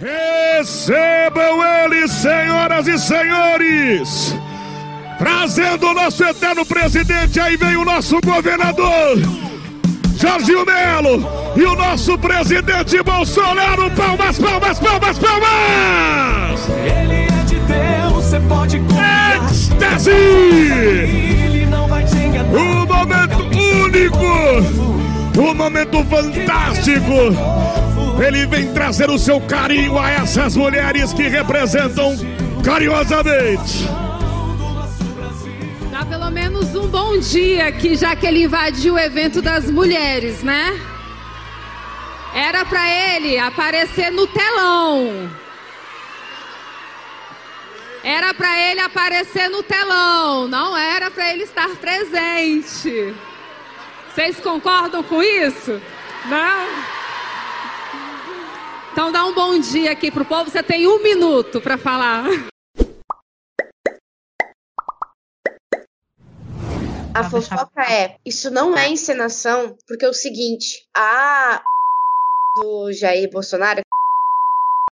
Recebam eles, senhoras e senhores! Trazendo o nosso eterno presidente, aí vem o nosso governador, Jorginho Melo, e o nosso presidente Bolsonaro. Palmas, palmas, palmas, palmas! Ele é de Deus, você pode confiar. Momento fantástico! Ele vem trazer o seu carinho a essas mulheres que representam carinhosamente. Dá pelo menos um bom dia aqui, já que ele invadiu o evento das mulheres, né? Era pra ele aparecer no telão. Era pra ele aparecer no telão, não era pra ele estar presente. Vocês concordam com isso? Não? Então dá um bom dia aqui pro povo. Você tem um minuto para falar. A fofoca é, isso não é encenação, porque é o seguinte, a do Jair Bolsonaro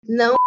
não é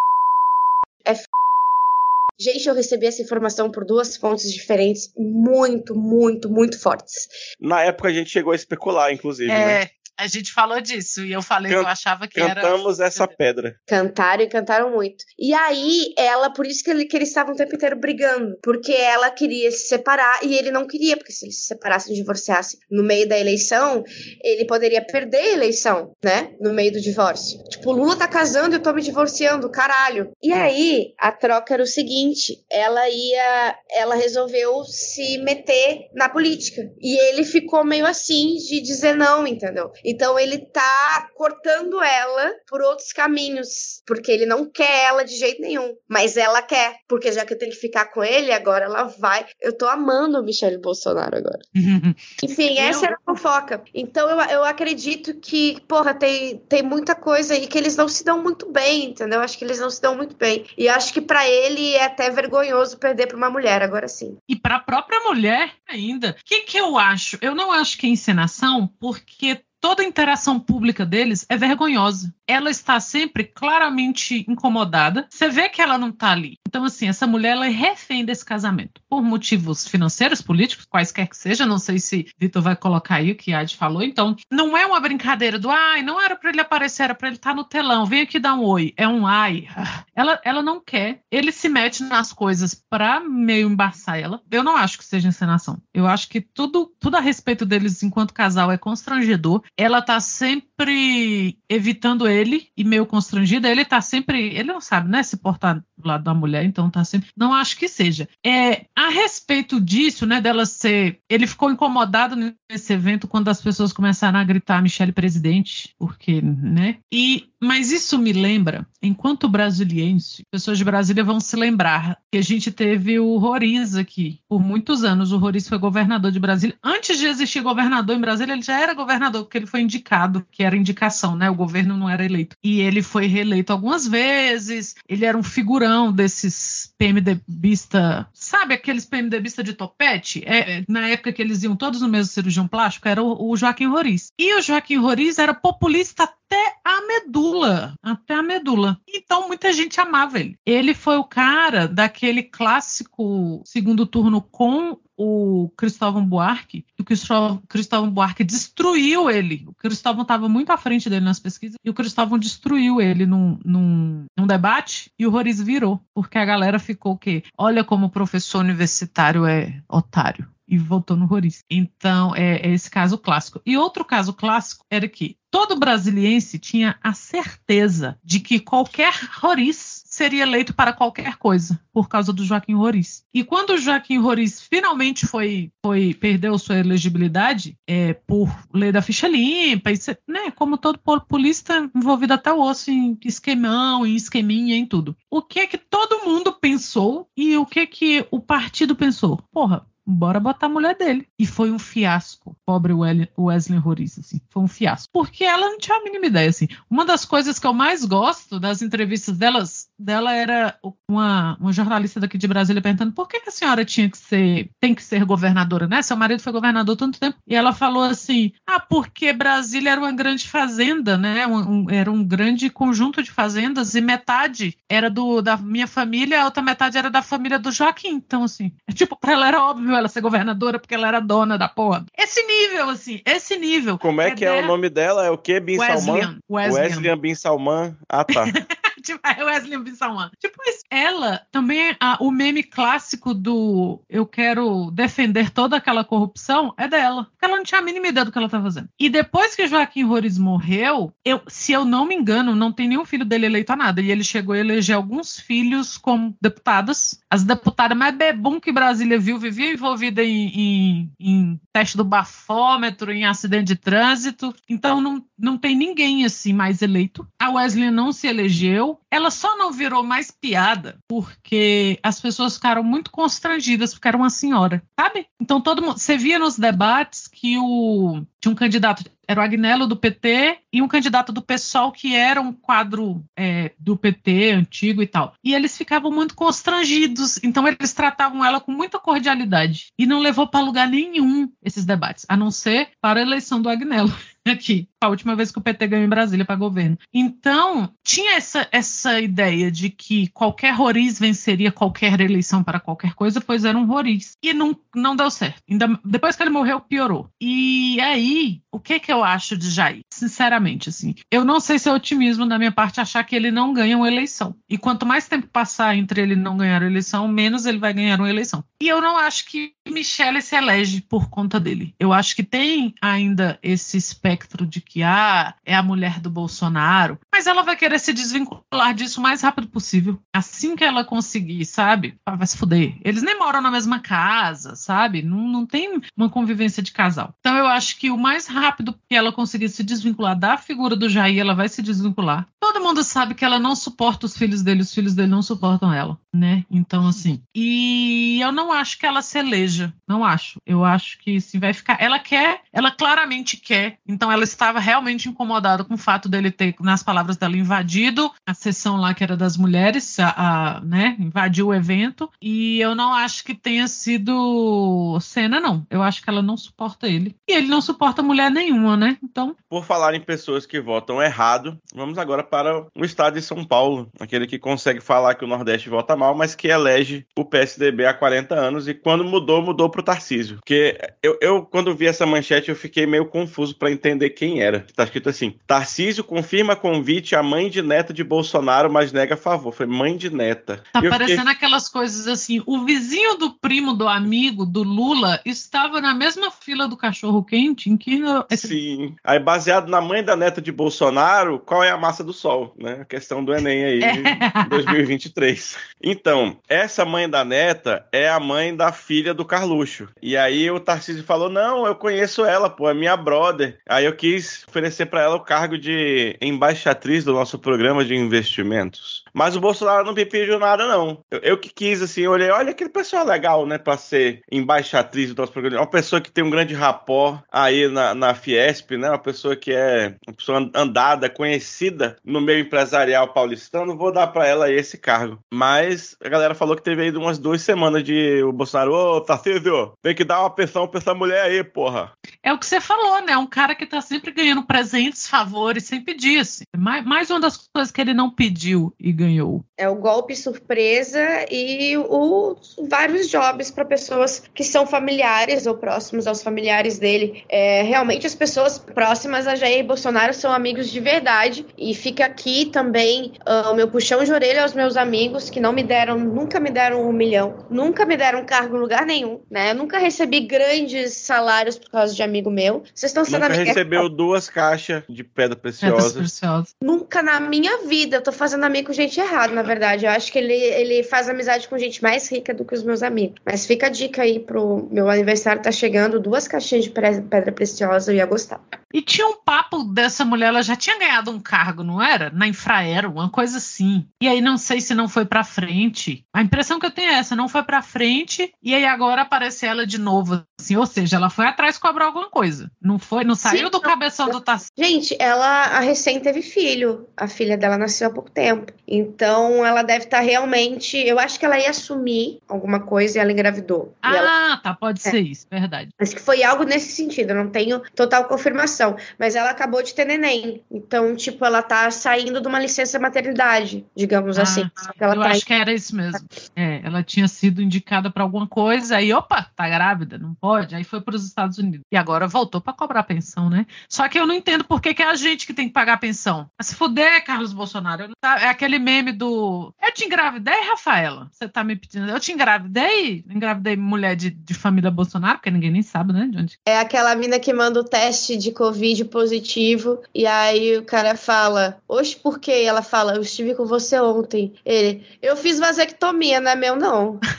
Gente, eu recebi essa informação por duas fontes diferentes, muito, muito, muito fortes. Na época a gente chegou a especular, inclusive, né? A gente falou disso e eu falei Can- que eu achava que era. Cantamos essa pedra. Cantaram e cantaram muito. E aí, ela, por isso que, ele, que eles estavam o tempo inteiro brigando. Porque ela queria se separar e ele não queria, porque se eles se separassem e divorciassem no meio da eleição, ele poderia perder a eleição, né? No meio do divórcio. Tipo, o Lula tá casando e eu tô me divorciando, caralho. E aí, a troca era o seguinte: ela ia. Ela resolveu se meter na política. E ele ficou meio assim de dizer não, entendeu? Então ele tá cortando ela por outros caminhos, porque ele não quer ela de jeito nenhum, mas ela quer, porque já que eu tenho que ficar com ele, agora ela vai. Eu tô amando o Michele Bolsonaro agora. Enfim, essa era a fofoca. Então eu, eu acredito que, porra, tem, tem muita coisa aí que eles não se dão muito bem, entendeu? Acho que eles não se dão muito bem. E acho que pra ele é até vergonhoso perder pra uma mulher, agora sim. E para a própria mulher ainda. O que, que eu acho? Eu não acho que é encenação, porque toda a interação pública deles é vergonhosa. Ela está sempre claramente incomodada. Você vê que ela não está ali. Então, assim, essa mulher ela é refém desse casamento. Por motivos financeiros, políticos, quaisquer que seja. Não sei se Vitor vai colocar aí o que a Adi falou. Então, não é uma brincadeira do ai, não era para ele aparecer, era para ele estar no telão. Vem aqui dar um oi. É um ai. Ela, ela não quer. Ele se mete nas coisas para meio embaçar ela. Eu não acho que seja encenação. Eu acho que tudo, tudo a respeito deles enquanto casal é constrangedor. Ela tá sempre evitando ele e meio constrangida. Ele tá sempre. Ele não sabe, né? Se portar do lado da mulher, então tá sempre. Não acho que seja. É, a respeito disso, né? Dela ser. Ele ficou incomodado nesse evento quando as pessoas começaram a gritar Michele presidente, porque, né? E. Mas isso me lembra, enquanto brasiliense, pessoas de Brasília vão se lembrar que a gente teve o Roriz aqui por muitos anos. O Roriz foi governador de Brasília. Antes de existir governador em Brasília, ele já era governador, porque ele foi indicado, que era indicação, né? O governo não era eleito. E ele foi reeleito algumas vezes. Ele era um figurão desses PMDBista, sabe aqueles PMDBista de topete? É, na época que eles iam todos no mesmo cirurgião plástico, era o, o Joaquim Roriz. E o Joaquim Roriz era populista até a medula, até a medula. Então muita gente amava ele. Ele foi o cara daquele clássico segundo turno com o Cristóvão Buarque, o Cristóvão, Buarque destruiu ele. O Cristóvão estava muito à frente dele nas pesquisas, e o Cristóvão destruiu ele num, num, num debate, e o Roriz virou, porque a galera ficou o quê? Olha como o professor universitário é otário. E votou no Roriz. Então, é, é esse caso clássico. E outro caso clássico era que todo brasiliense tinha a certeza de que qualquer Roriz seria eleito para qualquer coisa, por causa do Joaquim Roriz. E quando o Joaquim Roriz finalmente foi, foi perdeu sua elegibilidade é, por lei da ficha limpa, e, né, como todo populista envolvido até o osso em esquemão, em esqueminha, em tudo. O que é que todo mundo pensou e o que é que o partido pensou? Porra, bora botar a mulher dele. E foi um fiasco, pobre Wesley Roriz, assim, foi um fiasco. Porque ela não tinha a mínima ideia, assim. Uma das coisas que eu mais gosto das entrevistas delas, dela era uma, uma jornalista daqui de Brasília perguntando por que, a senhora tinha que ser, tem que ser governadora, né? Seu marido foi governador tanto tempo. E ela falou assim, ah, porque Brasília era uma grande fazenda, né? Um, um, era um grande conjunto de fazendas e metade era do da minha família, a outra metade era da família do Joaquim. Então, assim, é tipo, pra ela era óbvio ela ser governadora porque ela era dona da porra. Esse nível, assim, esse nível. Como é, é que é o nome dela? É o quê? Bin Salman? Wesley. Wesley Bin Salman. Ah, tá. tipo, é Wesley Bin Salman. Tipo, ela também, a, o meme clássico do eu quero defender toda aquela corrupção é dela. Porque ela não tinha a mínima ideia do que ela tá fazendo. E depois que Joaquim Rores morreu, eu, se eu não me engano, não tem nenhum filho dele eleito a nada. E ele chegou a eleger alguns filhos como deputadas. As deputadas mais bebum que Brasília viu viviam envolvida em, em, em, teste do bafômetro, em acidente de trânsito. Então não, não tem ninguém assim mais eleito. A Wesley não se elegeu. now Ela só não virou mais piada porque as pessoas ficaram muito constrangidas porque era uma senhora, sabe? Então todo mundo, você via nos debates que o tinha um candidato era o Agnello do PT e um candidato do PSOL que era um quadro é, do PT antigo e tal. E eles ficavam muito constrangidos, então eles tratavam ela com muita cordialidade e não levou para lugar nenhum esses debates, a não ser para a eleição do Agnello aqui, a última vez que o PT ganhou em Brasília para governo. Então, tinha essa, essa ideia de que qualquer roriz venceria qualquer eleição para qualquer coisa, pois era um roriz. E não, não deu certo. Ainda, depois que ele morreu, piorou. E aí, o que que eu acho de Jair? Sinceramente, assim, eu não sei se é otimismo da minha parte achar que ele não ganha uma eleição. E quanto mais tempo passar entre ele não ganhar a eleição, menos ele vai ganhar uma eleição. E eu não acho que Michele se elege por conta dele. Eu acho que tem ainda esse espectro de que ah, é a mulher do Bolsonaro, mas ela vai querer se desvincular disso o mais rápido possível. Assim que ela conseguir, sabe? Vai se fuder. Eles nem moram na mesma casa, sabe? Não, não tem uma convivência de casal. Então eu acho que o mais rápido que ela conseguir se desvincular da figura do Jair, ela vai se desvincular. Todo mundo sabe que ela não suporta os filhos dele, os filhos dele não suportam ela, né? Então, assim. E eu não acho que ela se eleja. Não acho. Eu acho que se vai ficar. Ela quer, ela claramente quer. Então, ela estava realmente incomodada com o fato dele ter, nas palavras dela, invadido a sessão lá que era das mulheres, a, a né? Invadiu o evento. E eu não acho que tenha sido cena, não. Eu acho que ela não suporta ele. E ele não suporta mulher nenhuma, né? Então. Por falar em pessoas que votam errado, vamos agora para o estado de São Paulo, aquele que consegue falar que o Nordeste vota mal, mas que elege o PSDB há 40 anos e quando mudou, mudou para o Tarcísio. Porque eu, eu, quando vi essa manchete, eu fiquei meio confuso para entender quem era. Tá escrito assim: Tarcísio confirma convite à mãe de neta de Bolsonaro, mas nega favor. Foi mãe de neta. Tá parecendo fiquei... aquelas coisas assim: o vizinho do primo do amigo do Lula estava na mesma fila do cachorro quente em que. Sim. Aí, baseado na mãe da neta de Bolsonaro, qual é a massa do sol, né? A questão do Enem aí, é. 2023. Então, essa mãe da neta é a mãe da filha do Carluxo. E aí o Tarcísio falou: Não, eu conheço ela, pô, é minha brother. Aí eu quis oferecer para ela o cargo de embaixatriz do nosso programa de investimentos. Mas o Bolsonaro não me pediu nada, não. Eu, eu que quis, assim, olhei, olha aquele pessoal legal, né, pra ser embaixatriz do nosso programa. Uma pessoa que tem um grande rapó aí na, na Fiesp, né? Uma pessoa que é uma pessoa andada, conhecida no meio empresarial paulistano, vou dar para ela esse cargo. Mas a galera falou que teve aí umas duas semanas de o Bolsonaro, ô, Tarcísio, tem que dar uma pensão pra essa mulher aí, porra. É o que você falou, né? Um cara que tá sempre ganhando presentes, favores, sem pedir. Mais, mais uma das coisas que ele não pediu e ganhou. É o golpe surpresa e o, vários jobs para pessoas que são familiares ou próximos aos familiares dele. É, realmente as pessoas próximas a Jair Bolsonaro são amigos de verdade. E fica aqui também uh, o meu puxão de orelha aos meus amigos que não me deram, nunca me deram um milhão, nunca me deram cargo em lugar nenhum, né? Eu nunca recebi grandes salários por causa de amigo meu. Vocês estão sendo Nunca amiga- recebeu duas caixas de pedra Pedras preciosa. preciosas. Nunca na minha vida. Eu tô fazendo amigo com gente errada, na verdade. Eu acho que ele, ele faz amizade com gente mais rica do que os meus amigos. Mas fica a dica aí pro meu aniversário, tá chegando. Duas caixinhas de pedra preciosa, eu ia gostar. E tinha um papo dessa mulher, ela já tinha ganhado um cargo, não era? Na Infraero, uma coisa assim. E aí não sei se não foi pra frente. A impressão que eu tenho é essa, não foi pra frente, e aí agora aparece ela de novo, assim, ou seja, ela foi atrás cobrar alguma coisa. Não foi, não saiu Sim, do cabeção do Tarcísio. Gente, ela a recém teve filho. A filha dela nasceu há pouco tempo. Então ela deve estar realmente. Eu acho que ela ia assumir alguma coisa e ela engravidou. E ela- Ah, tá, pode ser isso, verdade. Acho que foi algo nesse sentido, eu não tenho total confirmação. Mas ela acabou de ter neném. Então, tipo, ela tá saindo de uma licença maternidade, digamos Ah, assim. Ela eu tá acho que era isso mesmo. É, ela tinha sido indicada pra alguma coisa, aí, opa, tá grávida, não pode. Aí foi para os Estados Unidos. E agora voltou pra cobrar a pensão, né? Só que eu não entendo por que, que é a gente que tem que pagar a pensão. Mas se fuder, Carlos Bolsonaro, tá- é aquele meme do. Eu te engravidei, Rafaela? Você tá me pedindo. Eu te engravidei? Engravidei mulher de, de família Bolsonaro, porque ninguém nem sabe, né? De onde. É aquela mina que manda o teste de Covid positivo e aí o cara fala, oxe, por quê? Ela fala, eu estive com você ontem. Ele, eu fiz vasectomia, não é meu não.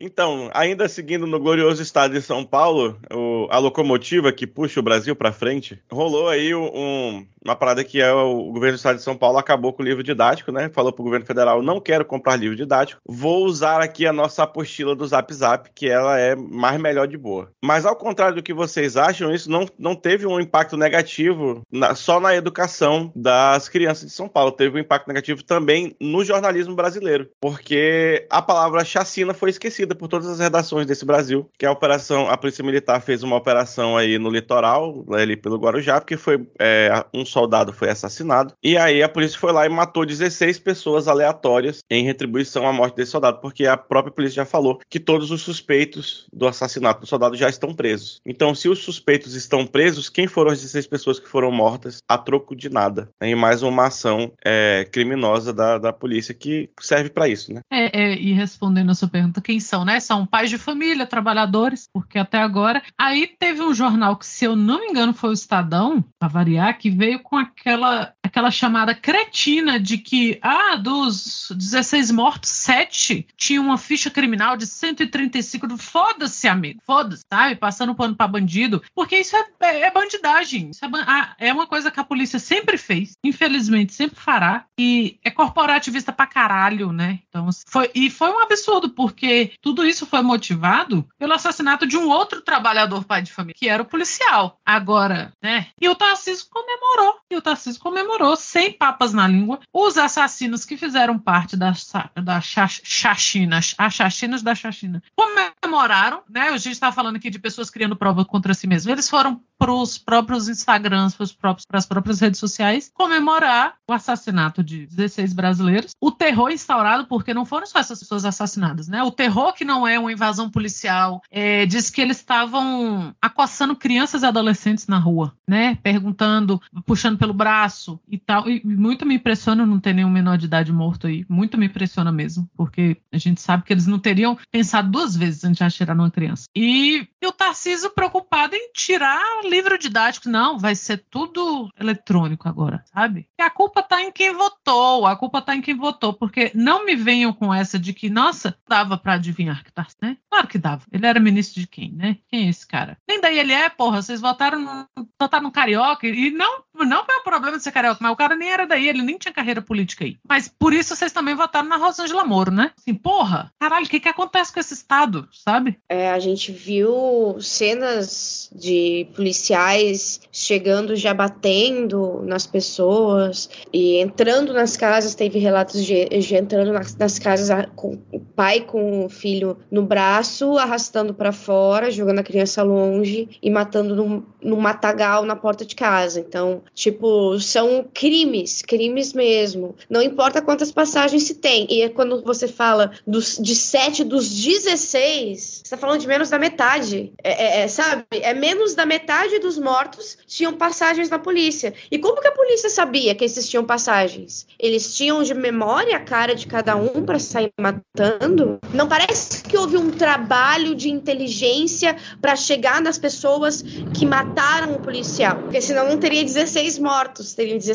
Então, ainda seguindo no glorioso estado de São Paulo, o- a locomotiva que puxa o Brasil pra frente, rolou aí um- uma parada que é o, governo do estado de São Paulo acabou com o livro didático, né? Falou pro governo federal, não quero comprar livro didático, vou usar aqui a nossa apostila do Zap Zap, que ela é mais melhor de boa. Mas ao contrário do que vocês acham, isso não, não teve um impacto negativo na- só na educação das crianças de São Paulo, teve um impacto negativo também no jornalismo brasileiro, porque a palavra chacina foi esquecida por todas as redações desse Brasil, que a operação, a Polícia Militar fez uma operação aí no litoral, ali pelo Guarujá, porque foi é, um soldado foi assassinado, e aí a polícia foi lá e matou 16 pessoas aleatórias em retribuição à morte desse soldado, porque a própria polícia já falou que todos os suspeitos do assassinato do soldado já estão presos. Então, se os suspeitos estão presos, quem foram as 16 pessoas que foram mortas a troco de nada? Em mais uma ação é, criminosa da, da polícia que serve para isso, né? É, é, e respondendo a sua pergunta, quem são, né? São pais de família, trabalhadores, porque até agora. Aí teve um jornal que, se eu não me engano, foi o Estadão, pra variar, que veio com aquela, aquela chamada cretina de que, ah, dos 16 mortos, 7 tinham uma ficha criminal de 135. do- Foda-se, amigo, foda-se, sabe? Passando pano pra bandido, porque isso é, é- é bandidagem. Isso é, ah, é uma coisa que a polícia sempre fez, infelizmente sempre fará, e é corporativista pra caralho, né? Então, assim, foi, e foi um absurdo, porque tudo isso foi motivado pelo assassinato de um outro trabalhador pai de família, que era o policial. Agora, né? E o Tarcísio comemorou, e o Tarcísio comemorou, sem papas na língua, os assassinos que fizeram parte da, da cha- chachina, as chachinas da chachina, comemoraram, né? A gente está falando aqui de pessoas criando prova contra si mesmas. Eles foram para os próprios Instagrams, para as próprias redes sociais, comemorar o assassinato de 16 brasileiros, o terror instaurado, porque não foram só essas pessoas assassinadas, né? O terror que não é uma invasão policial, é, diz que eles estavam acossando crianças e adolescentes na rua, né? Perguntando, puxando pelo braço e tal. E muito me impressiona não ter nenhum menor de idade morto aí. Muito me impressiona mesmo, porque a gente sabe que eles não teriam pensado duas vezes antes de atirar numa criança. E, e o Tarcísio preocupado em tirar livro didático. Não, vai ser tudo eletrônico agora, sabe? E a culpa tá em quem votou, a culpa tá em quem votou, porque não me venham com essa de que, nossa, dava pra adivinhar que Tarcísio, né? Claro que dava. Ele era ministro de quem, né? Quem é esse cara? Nem daí ele é, porra, vocês votaram votaram no Carioca, e não, não é o problema de ser carioca. Mas o cara nem era daí, ele nem tinha carreira política aí. Mas por isso vocês também votaram na Rosângela Moro, né? Assim, porra, caralho, o que que acontece com esse estado, sabe? É, a gente viu cenas de policiais chegando já batendo nas pessoas e entrando nas casas. Teve relatos de, de entrando nas, nas casas com o pai com o filho no braço, arrastando pra fora, jogando a criança longe e matando num, num matagal na porta de casa. Então, tipo, são crimes, crimes mesmo. Não importa quantas passagens se tem. E é quando você fala dos, de 7 dos 16, você tá falando de menos da metade. É, é- é, sabe? É menos da metade dos mortos tinham passagens na polícia. E como que a polícia sabia que esses tinham passagens? Eles tinham de memória a cara de cada um para sair matando? Não parece que houve um trabalho de inteligência para chegar nas pessoas que mataram o policial. Porque senão não teria 16 mortos, teriam 16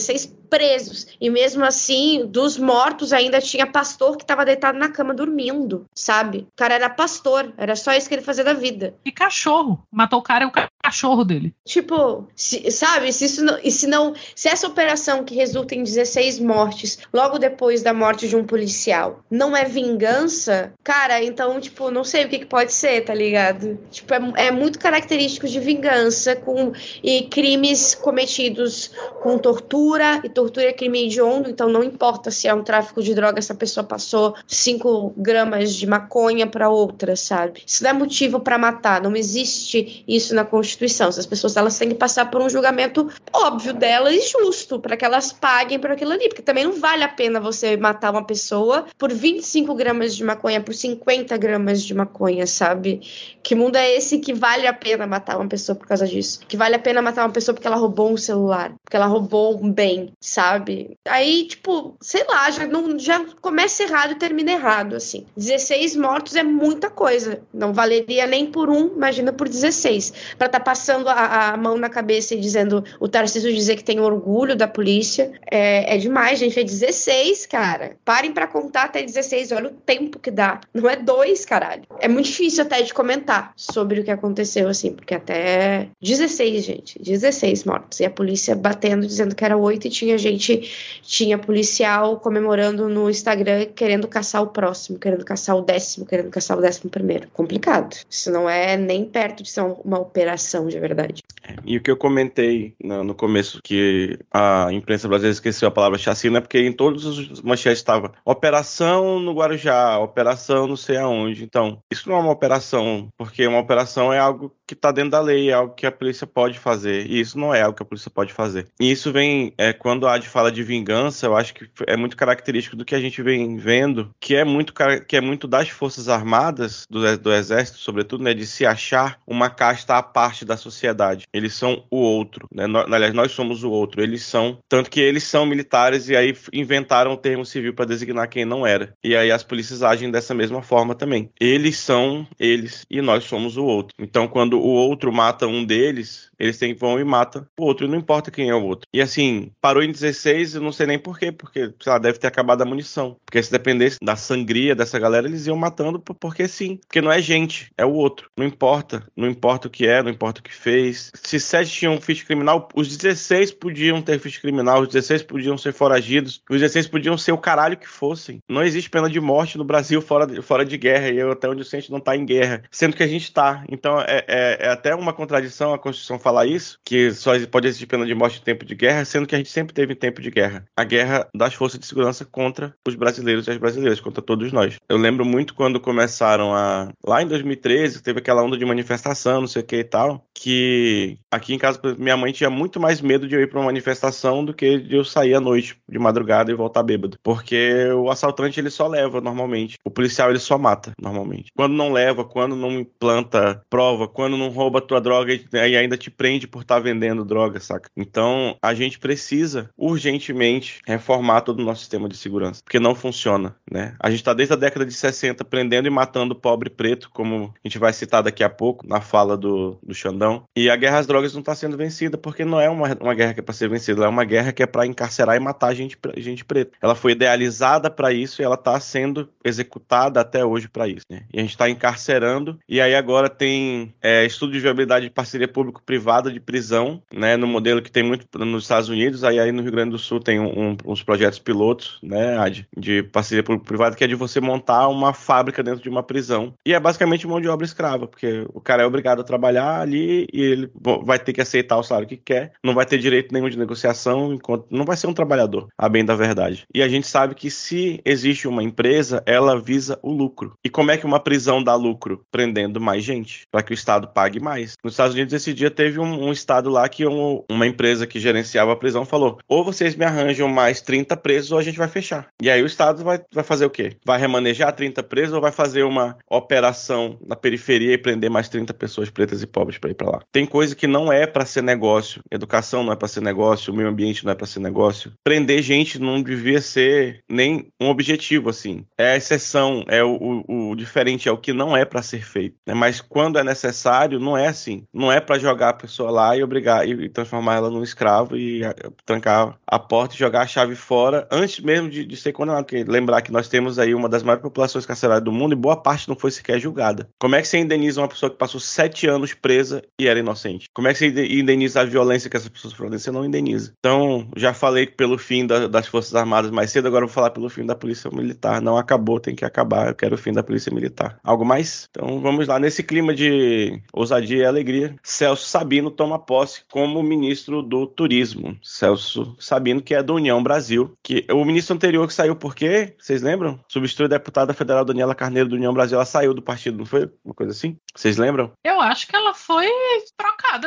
presos. E mesmo assim, dos mortos ainda tinha pastor que estava deitado na cama dormindo, sabe? O cara era pastor, era só isso que ele fazia da vida. E cachorro. Matou o cara é o ca- cachorro dele. Tipo, se- sabe, se isso não, e se não, se essa operação que resulta em 16 mortes logo depois da morte de um policial não é vingança, cara, então, tipo, não sei o que, que pode ser, tá ligado? Tipo, é, é muito característico de vingança com e crimes cometidos com tortura, e tortura é crime hediondo, então não importa se é um tráfico de droga, essa pessoa passou 5 gramas de maconha pra outra, sabe? Isso não é motivo pra matar, não existe isso na Constituição. Essas pessoas elas têm que passar por um julgamento óbvio delas e justo, para que elas paguem por aquilo ali, porque também não vale a pena você matar uma pessoa por 25 gramas de maconha, por 50 gramas de maconha, sabe? Que mundo é esse que vale a pena matar uma pessoa por causa disso? Que vale a pena matar uma pessoa porque ela roubou um celular, porque ela roubou bem, sabe? Aí, tipo, sei lá, já, não, já começa errado e termina errado, assim. 16 mortos é muita coisa. Não valeria nem por um, imagina por 16. Pra tá passando a, a mão na cabeça e dizendo, o Tarcísio dizer que tem orgulho da polícia, é, é demais, gente. É 16, cara. Parem pra contar até 16, olha o tempo que dá. Não é dois, caralho. É muito difícil até de comentar sobre o que aconteceu, assim, porque até 16, gente. 16 mortos. E a polícia batendo, dizendo que era oito e tinha gente, tinha policial comemorando no Instagram querendo caçar o próximo, querendo caçar o décimo, querendo caçar o décimo primeiro. Complicado. Isso não é nem perto de ser uma operação de verdade. E o que eu comentei no, no começo, que a imprensa brasileira esqueceu a palavra chacina, é porque em todos os manchetes estava operação no Guarujá, operação não sei aonde. Então, isso não é uma operação, porque uma operação é algo que está dentro da lei, é algo que a polícia pode fazer. E isso não é algo que a polícia pode fazer. E isso vem, é, quando a Ad fala de vingança, eu acho que é muito característico do que a gente vem vendo, que é muito, que é muito das Forças Armadas, do, do Exército, sobretudo, né, de se achar uma casta à parte da sociedade. Eles são o outro, né? Nó- aliás, nós somos o outro. Eles são, tanto que eles são militares e aí inventaram o termo civil para designar quem não era. E aí as polícias agem dessa mesma forma também. Eles são eles e nós somos o outro. Então, quando o outro mata um deles, eles têm, vão e matam o outro, e não importa quem é o outro. E assim, parou em 16, eu não sei nem porquê, porque, sei lá, deve ter acabado a munição. Porque se dependesse da sangria dessa galera, eles iam matando por- porque sim. Porque não é gente, é o outro. Não importa. Não importa o que é, não importa o que fez. Se sete tinham ficha criminal, os 16 podiam ter ficha criminal, os 16 podiam ser foragidos, os 16 podiam ser o caralho que fossem. Não existe pena de morte no Brasil fora de, fora de guerra, e eu, até onde o gente não tá em guerra. Sendo que a gente tá. Então é, é- é até uma contradição a Constituição falar isso, que só pode existir pena de morte em tempo de guerra, sendo que a gente sempre teve em tempo de guerra. A guerra das forças de segurança contra os brasileiros e as brasileiras, contra todos nós. Eu lembro muito quando começaram a. Lá em 2013, teve aquela onda de manifestação, não sei o que e tal, que aqui em casa, minha mãe tinha muito mais medo de eu ir pra uma manifestação do que de eu sair à noite, de madrugada e voltar bêbado. Porque o assaltante ele só leva normalmente. O policial ele só mata normalmente. Quando não leva, quando não implanta prova, quando não rouba tua droga e ainda te prende por estar vendendo droga, saca? Então a gente precisa urgentemente reformar todo o nosso sistema de segurança, porque não funciona, né? A gente tá desde a década de 60 prendendo e matando pobre preto, como a gente vai citar daqui a pouco na fala do, do Xandão E a guerra às drogas não está sendo vencida porque não é uma, uma guerra que é para ser vencida, é uma guerra que é para encarcerar e matar gente, gente preta. Ela foi idealizada para isso e ela está sendo executada até hoje para isso. Né? E a gente está encarcerando e aí agora tem é, estudo de viabilidade de parceria público-privada de prisão, né, no modelo que tem muito nos Estados Unidos, aí, aí no Rio Grande do Sul tem um, uns projetos pilotos, né, Ad, de parceria público-privada, que é de você montar uma fábrica dentro de uma prisão. E é basicamente mão de obra escrava, porque o cara é obrigado a trabalhar ali e ele vai ter que aceitar o salário que quer, não vai ter direito nenhum de negociação, enquanto não vai ser um trabalhador, a bem da verdade. E a gente sabe que se existe uma empresa, ela visa o lucro. E como é que uma prisão dá lucro? Prendendo mais gente, para que o Estado pague mais. Nos Estados Unidos, esse dia teve um, um estado lá que um, uma empresa que gerenciava a prisão falou: ou vocês me arranjam mais 30 presos ou a gente vai fechar. E aí o Estado vai, vai fazer o quê? Vai remanejar 30 presos ou vai fazer uma operação na periferia e prender mais 30 pessoas pretas e pobres para ir para lá? Tem coisa que não é para ser negócio. Educação não é para ser negócio, meio ambiente não é para ser negócio. Prender gente não devia ser nem um objetivo, assim. É a exceção, é o, o, o diferente, é o que não é para ser feito. Né? Mas quando é necessário, não é assim. Não é para jogar a pessoa lá e obrigar e transformar ela num escravo e trancar a porta e jogar a chave fora antes mesmo de, de ser condenado. Porque lembrar que nós temos aí uma das maiores populações carcerárias do mundo e boa parte não foi sequer julgada. Como é que você indeniza uma pessoa que passou sete anos presa e era inocente? Como é que você indeniza a violência que essas pessoas foram? Você não indeniza. Então, já falei pelo fim da, das Forças Armadas mais cedo, agora vou falar pelo fim da Polícia Militar. Não acabou, tem que acabar. Eu quero o fim da Polícia Militar. Algo mais? Então vamos lá. Nesse clima de ousadia e alegria, Celso Sabino toma posse como ministro do Turismo. Celso Sabino, que é da União Brasil. Que o ministro anterior que saiu por quê? Vocês lembram? Substitui a deputada federal Daniela Carneiro da União Brasil. Ela saiu do partido, não foi? Uma coisa assim? Vocês lembram? Eu acho que ela foi é,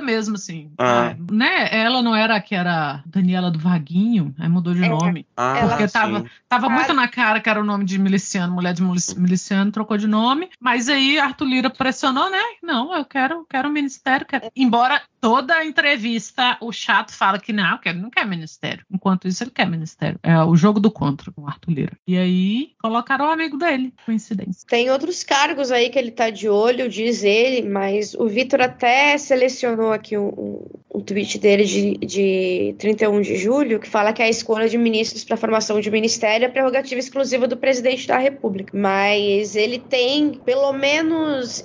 mesmo, assim. Ah. É, né? Ela não era a que era Daniela do Vaguinho, aí mudou de é. nome. Ah, porque sim. tava, tava muito na cara que era o nome de miliciano, mulher de miliciano, trocou de nome. Mas aí Arthur Lira pressionou, né? Não, eu quero, quero um ministério. Quero... Embora toda entrevista o chato fala que não, que ele não quer ministério. Enquanto isso, ele quer ministério. É o jogo do contra com o Arthur Lira. E aí colocaram o amigo dele, coincidência. Tem outros cargos aí que ele tá de olho, diz ele, mas o Vitor até selecionou aqui um, um tweet dele de, de 31 de julho, que fala que a escolha de ministros para formação de ministério é prerrogativa exclusiva do presidente da República. Mas ele tem, pelo menos,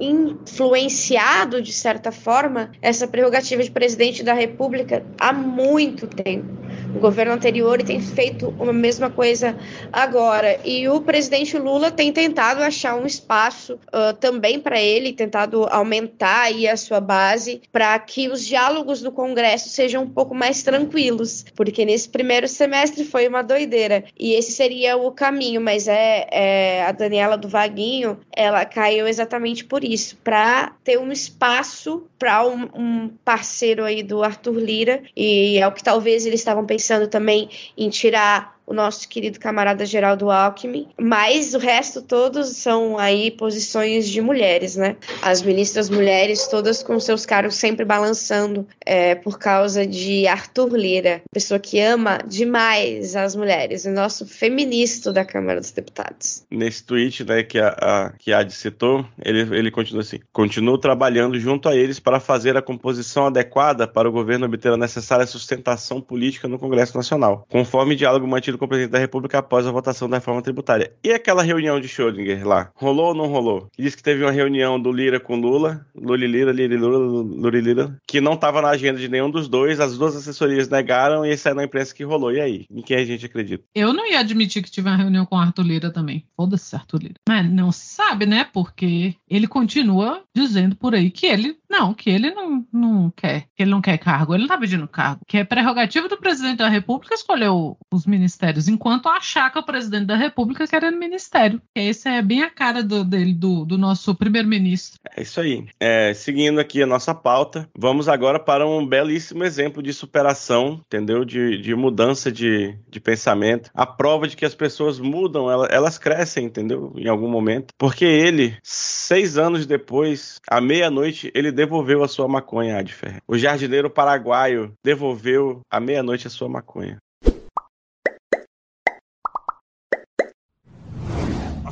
influenciado, de certa forma, essa prerrogativa de presidente da República há muito tempo. O governo anterior tem feito a mesma coisa agora. E o presidente Lula tem tentado achar um espaço uh, também para ele, tentado aumentar aí a sua base para que os diálogos no Congresso sejam um pouco mais tranquilos, porque nesse primeiro semestre foi uma doideira. E esse seria o caminho, mas é, é a Daniela do Vaguinho, ela caiu exatamente por isso, para ter um espaço para um, um parceiro aí do Arthur Lira, e é o que talvez eles estavam pensando também em tirar o nosso querido camarada Geraldo Alckmin, mas o resto todos são aí posições de mulheres, né? As ministras mulheres, todas com seus cargos sempre balançando é, por causa de Arthur Lira, pessoa que ama demais as mulheres, o nosso feminista da Câmara dos Deputados. Nesse tweet né, que a, a que a citou, ele, ele continua assim: continuo trabalhando junto a eles para fazer a composição adequada para o governo obter a necessária sustentação política no Congresso Nacional, conforme diálogo mantido com o presidente da República após a votação da reforma tributária. E aquela reunião de Schrödinger lá? Rolou ou não rolou? Diz que teve uma reunião do Lira com Lula, Lula Lira, Lira Lula, Lula Lira, que não estava na agenda de nenhum dos dois, as duas assessorias negaram e esse é na imprensa que rolou. E aí? Em quem a gente acredita? Eu não ia admitir que tive uma reunião com Arthur Lira também. Foda-se, Arthur Lira. Mas não se sabe, né? Porque ele continua dizendo por aí que ele não, que ele não, não quer, que ele não quer cargo, ele não tá pedindo cargo, que é prerrogativa do presidente da República escolher o, os ministérios, enquanto achar que o presidente da República querendo ministério. Esse é bem a cara do, dele, do, do nosso primeiro-ministro. É isso aí. É, seguindo aqui a nossa pauta, vamos agora para um belíssimo exemplo de superação, entendeu? De, de mudança de, de pensamento. A prova de que as pessoas mudam, elas, elas crescem, entendeu? Em algum momento. Porque ele, seis anos depois, à meia-noite, ele devolveu a sua maconha, Adfer. O jardineiro paraguaio devolveu à meia-noite a sua maconha.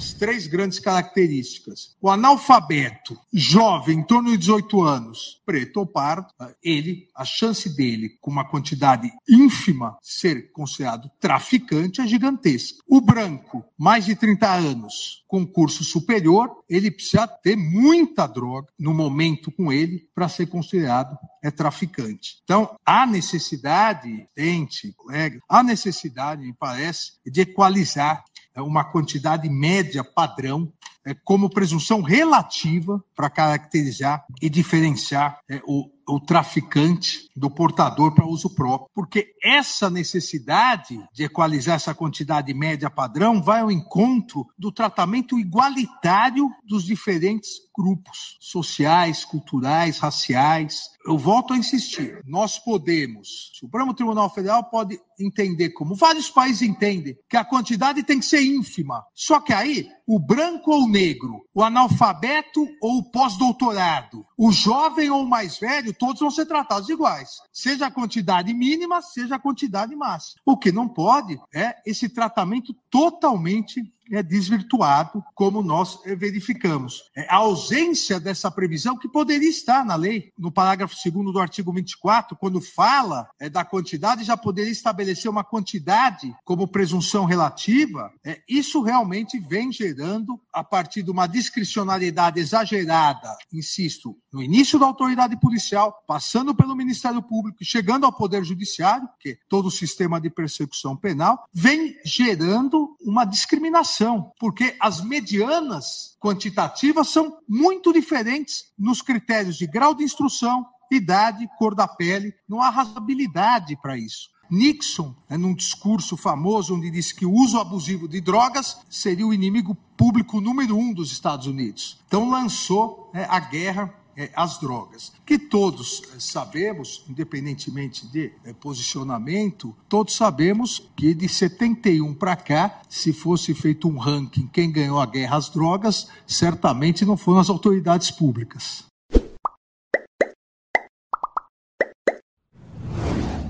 As três grandes características. O analfabeto, jovem, em torno de 18 anos, preto ou pardo, ele, a chance dele, com uma quantidade ínfima, ser considerado traficante é gigantesca. O branco, mais de 30 anos, com curso superior, ele precisa ter muita droga no momento com ele para ser considerado é traficante. Então, há necessidade, gente, colega, há necessidade, me parece, de equalizar uma quantidade média padrão é, como presunção relativa para caracterizar e diferenciar é, o, o traficante do portador para uso próprio. Porque essa necessidade de equalizar essa quantidade média padrão vai ao encontro do tratamento igualitário dos diferentes grupos sociais, culturais, raciais. Eu volto a insistir: nós podemos, o Supremo Tribunal Federal pode entender, como vários países entendem, que a quantidade tem que ser ínfima. Só que aí, o branco ou o negro, o analfabeto ou o pós-doutorado, o jovem ou o mais velho, todos vão ser tratados iguais. Seja a quantidade mínima, seja a quantidade máxima. O que não pode é esse tratamento totalmente é desvirtuado, como nós eh, verificamos. É a ausência dessa previsão que poderia estar na lei, no parágrafo 2 do artigo 24, quando fala é, da quantidade, já poderia estabelecer uma quantidade como presunção relativa. É, isso realmente vem gerando, a partir de uma discricionariedade exagerada, insisto, no início da autoridade policial, passando pelo Ministério Público, chegando ao Poder Judiciário, que é todo o sistema de persecução penal, vem gerando uma discriminação, porque as medianas quantitativas são muito diferentes nos critérios de grau de instrução, idade, cor da pele, não há razoabilidade para isso. Nixon, né, num discurso famoso, onde disse que o uso abusivo de drogas seria o inimigo público número um dos Estados Unidos. Então lançou né, a guerra é, as drogas, que todos é, sabemos, independentemente de é, posicionamento, todos sabemos que de 71 para cá, se fosse feito um ranking, quem ganhou a guerra às drogas, certamente não foram as autoridades públicas.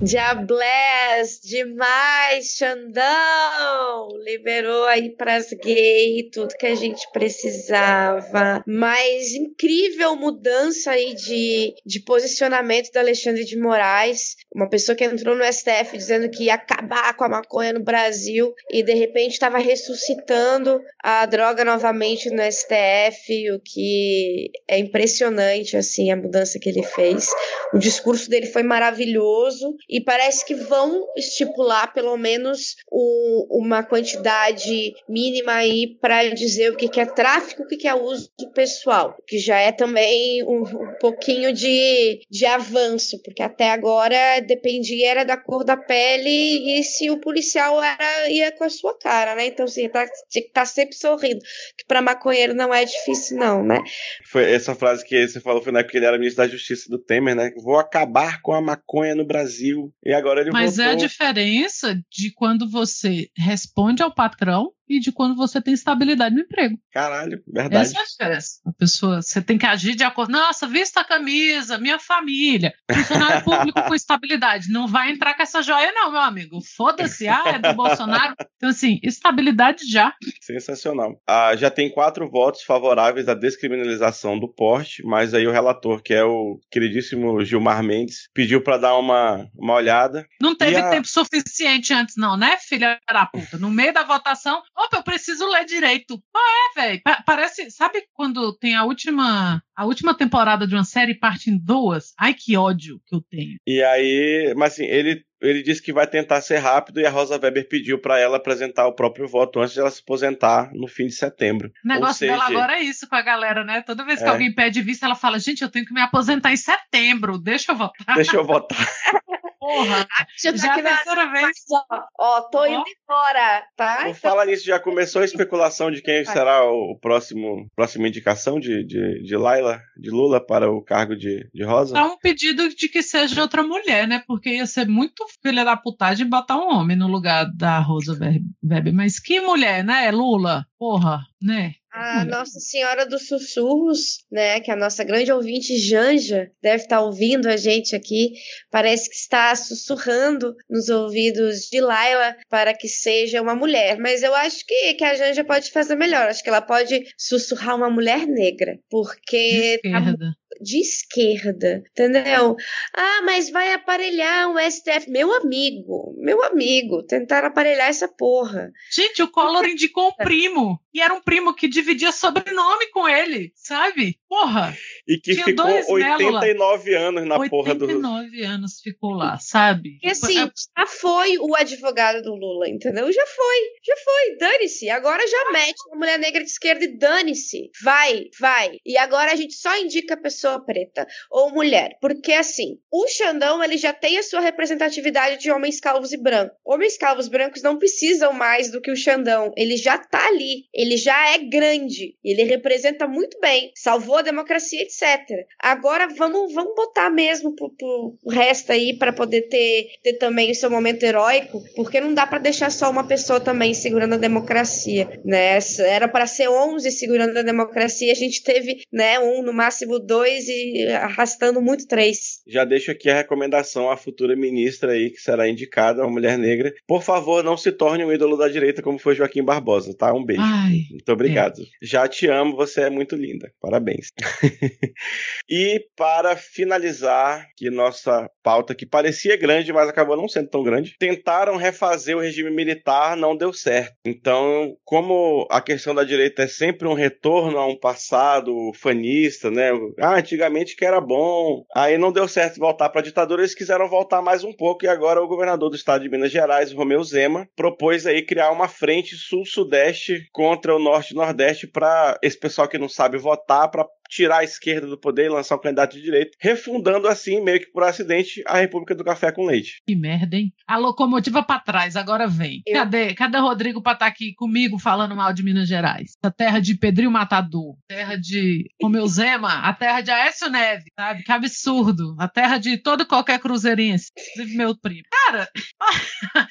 Diabless, demais, Xandão! Liberou aí pras gays tudo que a gente precisava. Mas incrível mudança aí de, de posicionamento da Alexandre de Moraes, uma pessoa que entrou no STF dizendo que ia acabar com a maconha no Brasil e de repente estava ressuscitando a droga novamente no STF, o que é impressionante, assim, a mudança que ele fez. O discurso dele foi maravilhoso e parece que vão estipular pelo menos o, uma quantidade mínima aí para dizer o que, que é tráfico, o que, que é uso pessoal, que já é também um, um pouquinho de, de avanço, porque até agora dependia era da cor da pele e se o policial era ia com a sua cara, né? Então assim, tá, tá sempre sorrindo, que para maconheiro não é difícil não, né? Foi essa frase que você falou foi na época que ele era ministro da Justiça do Temer, né? Vou acabar com a maconha no Brasil e agora ele Mas voltou... é a diferença de quando você responde ao patrão e de quando você tem estabilidade no emprego. Caralho, verdade. Essa é a diferença. A pessoa, você tem que agir de acordo. Nossa, vista a camisa, minha família, funcionário público com estabilidade. Não vai entrar com essa joia, não, meu amigo. Foda-se, ah, é do Bolsonaro. Então, assim, estabilidade já. Sensacional. Ah, já tem quatro votos favoráveis à descriminalização do porte, mas aí o relator, que é o queridíssimo Gilmar Mendes, pediu para dar uma, uma olhada. Não teve a... tempo suficiente antes, não, né, filha da puta? No meio da votação, Opa, eu preciso ler direito. Ah, é, velho. parece. Sabe quando tem a última. A última temporada de uma série parte em duas? Ai, que ódio que eu tenho. E aí. Mas assim, ele ele disse que vai tentar ser rápido e a Rosa Weber pediu para ela apresentar o próprio voto antes de ela se aposentar no fim de setembro. O negócio seja... dela agora é isso com a galera, né? Toda vez que é. alguém pede vista, ela fala: gente, eu tenho que me aposentar em setembro, deixa eu votar. Deixa eu votar. Porra, já, já é a terceira vez. Ó, ó tô indo embora, tá? Então... Fala nisso, já começou a especulação de quem será o próximo próxima indicação de, de, de Laila, de Lula para o cargo de, de Rosa? É um pedido de que seja outra mulher, né? Porque ia ser muito filha da putagem botar um homem no lugar da Rosa Weber. Mas que mulher, né? Lula? Porra, né? A Nossa Senhora dos Sussurros, né, que é a nossa grande ouvinte Janja deve estar ouvindo a gente aqui, parece que está sussurrando nos ouvidos de Laila para que seja uma mulher, mas eu acho que, que a Janja pode fazer melhor, acho que ela pode sussurrar uma mulher negra, porque tá. De esquerda, entendeu? Ah, mas vai aparelhar o STF. Meu amigo, meu amigo, tentaram aparelhar essa porra. Gente, o Collor indicou um primo. E era um primo que dividia sobrenome com ele, sabe? Porra! E que Tinha ficou dois Melo lá. 89 anos na porra do. 89 anos ficou lá, sabe? Porque assim, É- já foi o advogado do Lula, entendeu? Já foi, já foi, dane-se. Agora já mete uma mulher negra de esquerda e dane-se. Vai, vai. E agora a gente só indica pessoa preta ou mulher. Porque assim, o Xandão, ele já tem a sua representatividade de homens calvos e brancos. Homens calvos brancos não precisam mais do que o Xandão. Ele já tá ali. Ele já é grande. Ele representa muito bem. Salvou a democracia, etc. Agora vamos, vamos botar mesmo pro, pro resto aí para poder ter, ter também o seu momento heróico, porque não dá para deixar só uma pessoa também segurando a democracia, né? Era para ser 11 segurando a democracia, a gente teve, né, um no máximo dois e arrastando muito três. Já deixo aqui a recomendação à futura ministra aí, que será indicada, uma mulher negra. Por favor, não se torne um ídolo da direita como foi Joaquim Barbosa, tá? Um beijo. Ai, Muito obrigado. Já te amo, você é muito linda. Parabéns. e para finalizar, que nossa pauta que parecia grande, mas acabou não sendo tão grande, tentaram refazer o regime militar, não deu certo. Então, como a questão da direita é sempre um retorno a um passado fanista, né? Ah, antigamente que era bom, aí não deu certo voltar para a ditadura, eles quiseram voltar mais um pouco e agora o governador do estado de Minas Gerais, Romeu Zema, propôs aí criar uma frente sul-sudeste contra o norte e nordeste para esse pessoal que não sabe votar para tirar a esquerda do poder e lançar um candidato de direita, refundando assim, meio que por acidente, a República do Café com Leite. que merda, hein? A locomotiva pra trás, agora vem. Eu- Cadê? Cadê o Rodrigo pra estar aqui comigo falando mal de Minas Gerais? A terra de Pedrinho Matador, terra de Romeu Zema, a terra de Aécio Neves, sabe? Que absurdo. A terra de todo e qualquer cruzeirense, inclusive meu primo. Cara,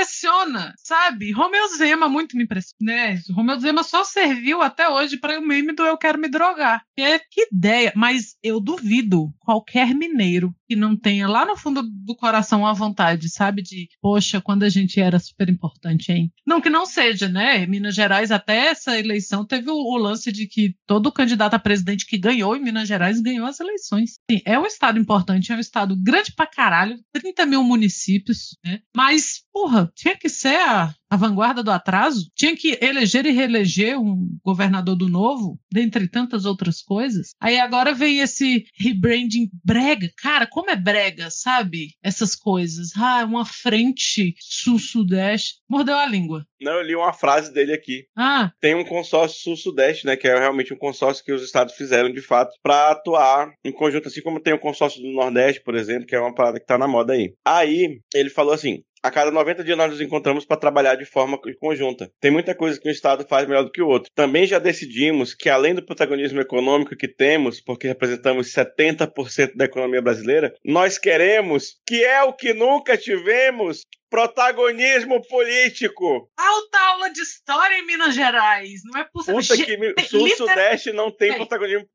impressiona, sabe? Romeu Zema muito me impressiona. Né? Romeu Zema só serviu até hoje para o meme do Eu Quero Me Drogar. Que, que ideia. Mas eu duvido qualquer mineiro que não tenha lá no fundo do coração a vontade, sabe? De, poxa, quando a gente era super importante, hein? Não que não seja, né? Minas Gerais, até essa eleição, teve o, o lance de que todo candidato a presidente que ganhou em Minas Gerais ganhou as eleições. Sim, é um estado importante, é um estado grande pra caralho, 30 mil municípios, né? Mas, porra, tinha que ser a, a vanguarda do atraso? Tinha que eleger e reeleger um governador do novo, dentre tantas outras coisas. Aí agora vem esse rebranding brega. Cara, como é brega, sabe? Essas coisas. Ah, uma frente sul-sudeste. Mordeu a língua. Não, eu li uma frase dele aqui. Ah, Tem um consórcio sul-sudeste, né, que é realmente um consórcio que os estados fizeram de fato para atuar em conjunto, assim como tem o consórcio do Nordeste, por exemplo, que é uma parada que tá na moda aí. Aí, ele falou assim: a cada 90 dias nós nos encontramos para trabalhar de forma conjunta. Tem muita coisa que um Estado faz melhor do que o outro. Também já decidimos que, além do protagonismo econômico que temos, porque representamos 70% da economia brasileira, nós queremos, que é o que nunca tivemos, protagonismo político. alta aula de história em Minas Gerais. Não é possível. Puta que Sul-Sudeste não tem Tem. protagonismo.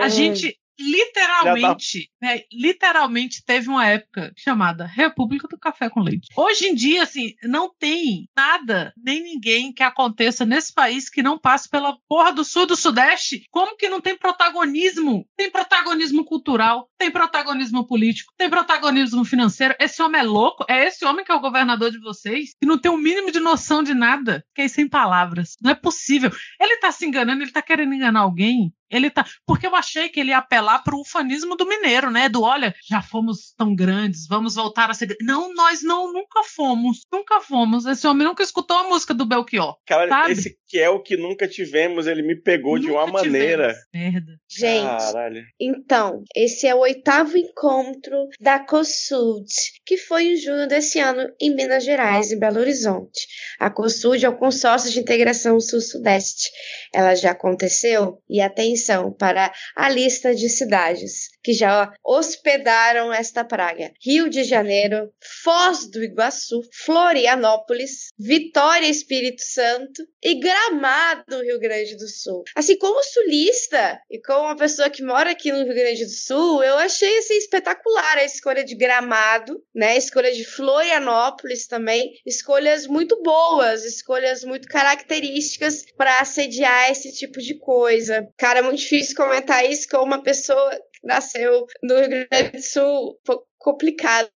A gente literalmente, né, literalmente teve uma época chamada República do Café com Leite. Hoje em dia, assim, não tem nada, nem ninguém que aconteça nesse país que não passe pela porra do sul do sudeste. Como que não tem protagonismo? Tem protagonismo cultural, tem protagonismo político, tem protagonismo financeiro. Esse homem é louco? É esse homem que é o governador de vocês? Que não tem o mínimo de noção de nada? Fiquei sem palavras. Não é possível. Ele tá se enganando, ele tá querendo enganar alguém. Ele tá. Porque eu achei que ele ia apelar pro ufanismo do mineiro, né? Do olha, já fomos tão grandes, vamos voltar a ser. Não, nós não, nunca fomos. Nunca fomos. Esse homem nunca escutou a música do Belchior. Cara, Sabe? esse que é o que nunca tivemos, ele me pegou de Nunca uma maneira. tivemos. Merda. Gente, Caralho. então, esse é o oitavo encontro da COSUD, que foi em junho desse ano em Minas Gerais, em Belo Horizonte. A COSUD é o Consórcio de Integração Sul-Sudeste. Ela já aconteceu e atenção, atenção para a lista de cidades que já hospedaram esta praga: Rio de Janeiro, Foz do Iguaçu, Florianópolis, Vitória, Espírito Santo e Gramado, Rio Grande do Sul. Assim, como sulista e como uma pessoa que mora aqui no Rio Grande do Sul, eu achei assim, espetacular a escolha de Gramado, né? A escolha de Florianópolis também, escolhas muito boas, escolhas muito características para assediar esse tipo de coisa. Cara, muito difícil comentar isso com uma pessoa que nasceu no Rio Grande do Sul, complicado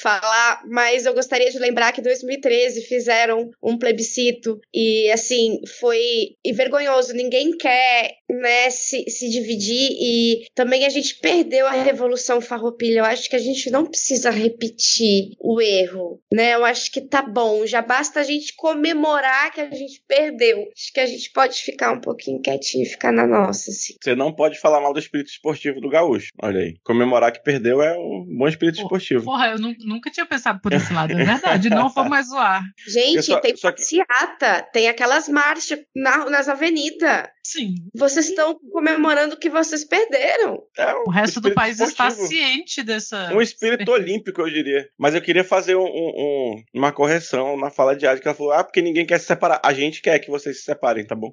falar, mas eu gostaria de lembrar que em 2013 fizeram um plebiscito e assim foi vergonhoso. Ninguém quer né, se, se dividir e também a gente perdeu a revolução farroupilha. Eu acho que a gente não precisa repetir o erro, né? Eu acho que tá bom. Já basta a gente comemorar que a gente perdeu. Acho que a gente pode ficar um pouquinho quietinho, ficar na nossa. Assim. Você não pode falar mal do espírito esportivo do gaúcho. Olha aí. Comemorar que perdeu é um bom espírito espírito esportivo. Porra, eu nunca tinha pensado por esse lado, é verdade. não vou mais zoar. Gente, só, tem passeata, tem aquelas marchas na, nas avenidas. Sim. Vocês estão comemorando que vocês perderam. É, um o resto do país esportivo. está ciente dessa. Um espírito olímpico, eu diria. Mas eu queria fazer um, um, uma correção na fala de Adi, que ela falou: ah, porque ninguém quer se separar. A gente quer que vocês se separem, tá bom?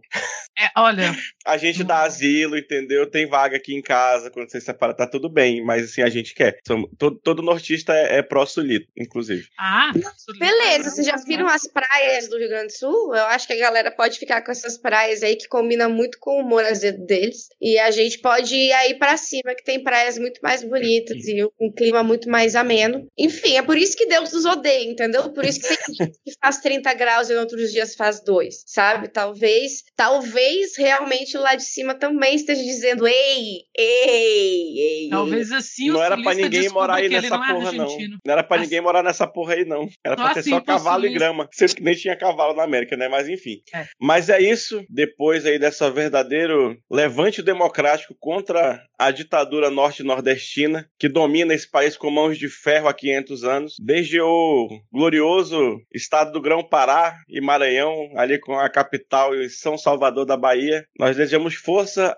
É, olha. a gente dá asilo, entendeu? Tem vaga aqui em casa quando vocês se separam, tá tudo bem. Mas assim, a gente quer. Todo, todo nortista é, é pró-sulito, inclusive. Ah, beleza. Vocês já viram as praias do Rio Grande do Sul? Eu acho que a galera pode ficar com essas praias aí que combinam muito com o humor azedo deles. E a gente pode ir aí para cima, que tem praias muito mais bonitas e um clima muito mais ameno. Enfim, é por isso que Deus nos odeia, entendeu? Por isso que tem gente que faz 30 graus e outros dias faz 2, sabe? Talvez, talvez realmente lá de cima também esteja dizendo: ei, ei, ei. Talvez assim Não era pra ninguém morar aí nessa não é porra, é não. Não era pra As... ninguém morar nessa porra aí, não. Era pra ter assim, só cavalo e grama. Sendo que nem tinha cavalo na América, né? Mas enfim. É. Mas é isso. Depois aí dessa verdadeiro levante democrático contra a ditadura norte-nordestina, que domina esse país com mãos de ferro há 500 anos, desde o glorioso estado do Grão-Pará e Maranhão, ali com a capital em São Salvador da Bahia. Nós desejamos força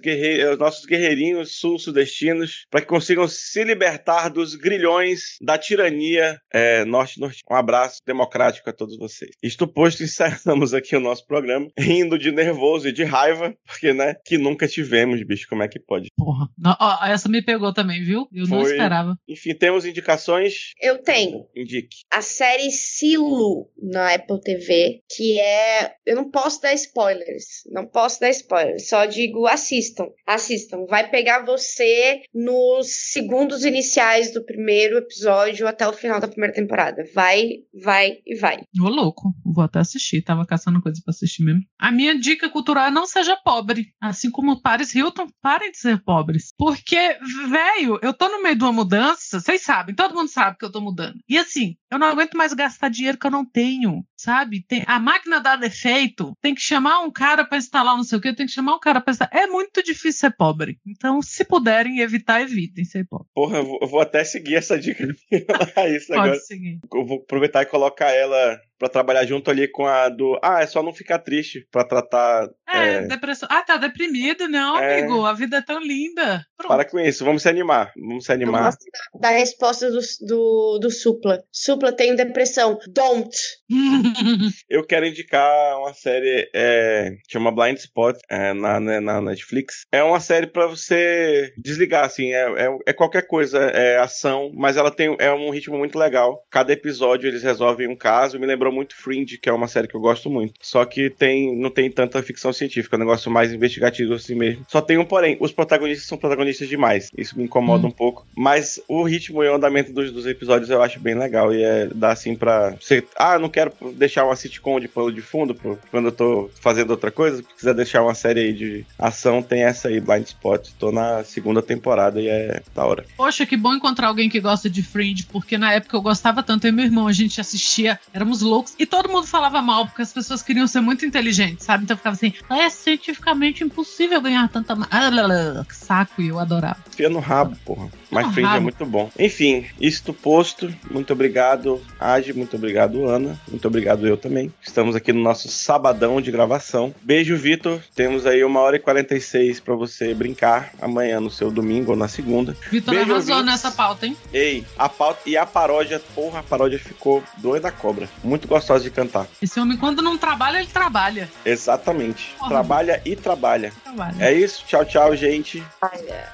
guerre... aos nossos guerreirinhos sul-sudestinos para que consigam se libertar dos grilhões da tirania é, norte-norte. Um abraço democrático a todos vocês. Isto posto, encerramos aqui o nosso programa, rindo de nervoso e de raiva, porque, né, que nunca tivemos, bicho, como é que pode? Porra, não, ó, essa me pegou também, viu? Eu Foi... não esperava. Enfim, temos indicações? Eu tenho. Indique. A série Silo na Apple TV, que é. Eu não posso dar spoilers. Não posso dar spoilers. Só digo assistam. Assistam. Vai pegar você nos segundos iniciais do primeiro episódio até o final da primeira temporada. Vai, vai e vai. Ô, louco. Vou até assistir. Tava caçando coisa pra assistir mesmo. A minha dica cultural é não seja pobre. Assim como Paris Hilton, parem de ser pobres. Porque, velho, eu tô no meio de uma mudança. Vocês sabem, todo mundo sabe que eu tô mudando. E assim, eu não aguento mais gastar dinheiro que eu não tenho, sabe? Tem, a máquina dá defeito, tem que chamar um cara para instalar não sei o que, tem que chamar um cara para instalar. É muito difícil ser pobre. Então, se puderem evitar, evitem ser pobre. Porra, eu vou, eu vou até seguir essa dica. Isso Pode agora. seguir. Eu vou aproveitar e colocar ela para trabalhar junto ali com a do. Ah, é só não ficar triste para tratar. É, é, depressão. Ah, tá deprimido? Não, é... amigo. A vida é tão linda. Pronto. Para com isso, vamos se animar. Vamos se animar. Vamos da resposta do, do, do Supla. Supla tem depressão. Don't. Eu quero indicar uma série é, chama Blind Spot é, na, né, na Netflix. É uma série para você desligar, assim. É, é, é, qualquer coisa, é ação, mas ela tem é um ritmo muito legal. Cada episódio eles resolvem um caso. Me lembrou muito Fringe, que é uma série que eu gosto muito. Só que tem, não tem tanta ficção científica, é um negócio mais investigativo assim mesmo. Só tem um porém, os protagonistas são protagonistas demais. Isso me incomoda hum. um pouco. Mas o ritmo e o andamento dos, dos episódios eu acho bem legal. E é dá assim pra. Você, ah, não quero deixar uma sitcom de pano de fundo pro, quando eu tô fazendo outra coisa. Se quiser deixar uma série aí de ação, tem essa aí, Blind Spot. Tô na segunda temporada e é da hora. Poxa, que bom encontrar alguém que gosta de Fringe, porque na época eu gostava tanto, eu e meu irmão, a gente assistia, éramos loucos loucos. E todo mundo falava mal, porque as pessoas queriam ser muito inteligentes, sabe? Então ficava assim, é cientificamente impossível ganhar tanta. ma-" Ah, saco, e eu adorava. Fia no rabo, porra. Mas no Fringe é muito bom. Enfim, isto posto. Muito obrigado, Age. Muito obrigado, Ana. Muito obrigado, eu também. Estamos aqui no nosso sabadão de gravação. Beijo, Vitor. Temos aí uma hora e 46 pra você brincar amanhã no seu domingo ou na segunda. Vitor arrasou ouvintes. nessa pauta, hein? Ei, a pauta e a paródia, porra, a paródia ficou doida da cobra. Muito gostosa de cantar. Esse homem, quando não trabalha, ele trabalha. Exatamente. Porra. Trabalha e trabalha. trabalha. É isso. Tchau, tchau, gente.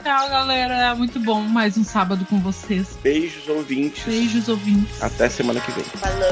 Tchau, galera. Muito bom mais um sábado com vocês. Beijos, ouvintes. Beijos, ouvintes. Até semana que vem. Falou.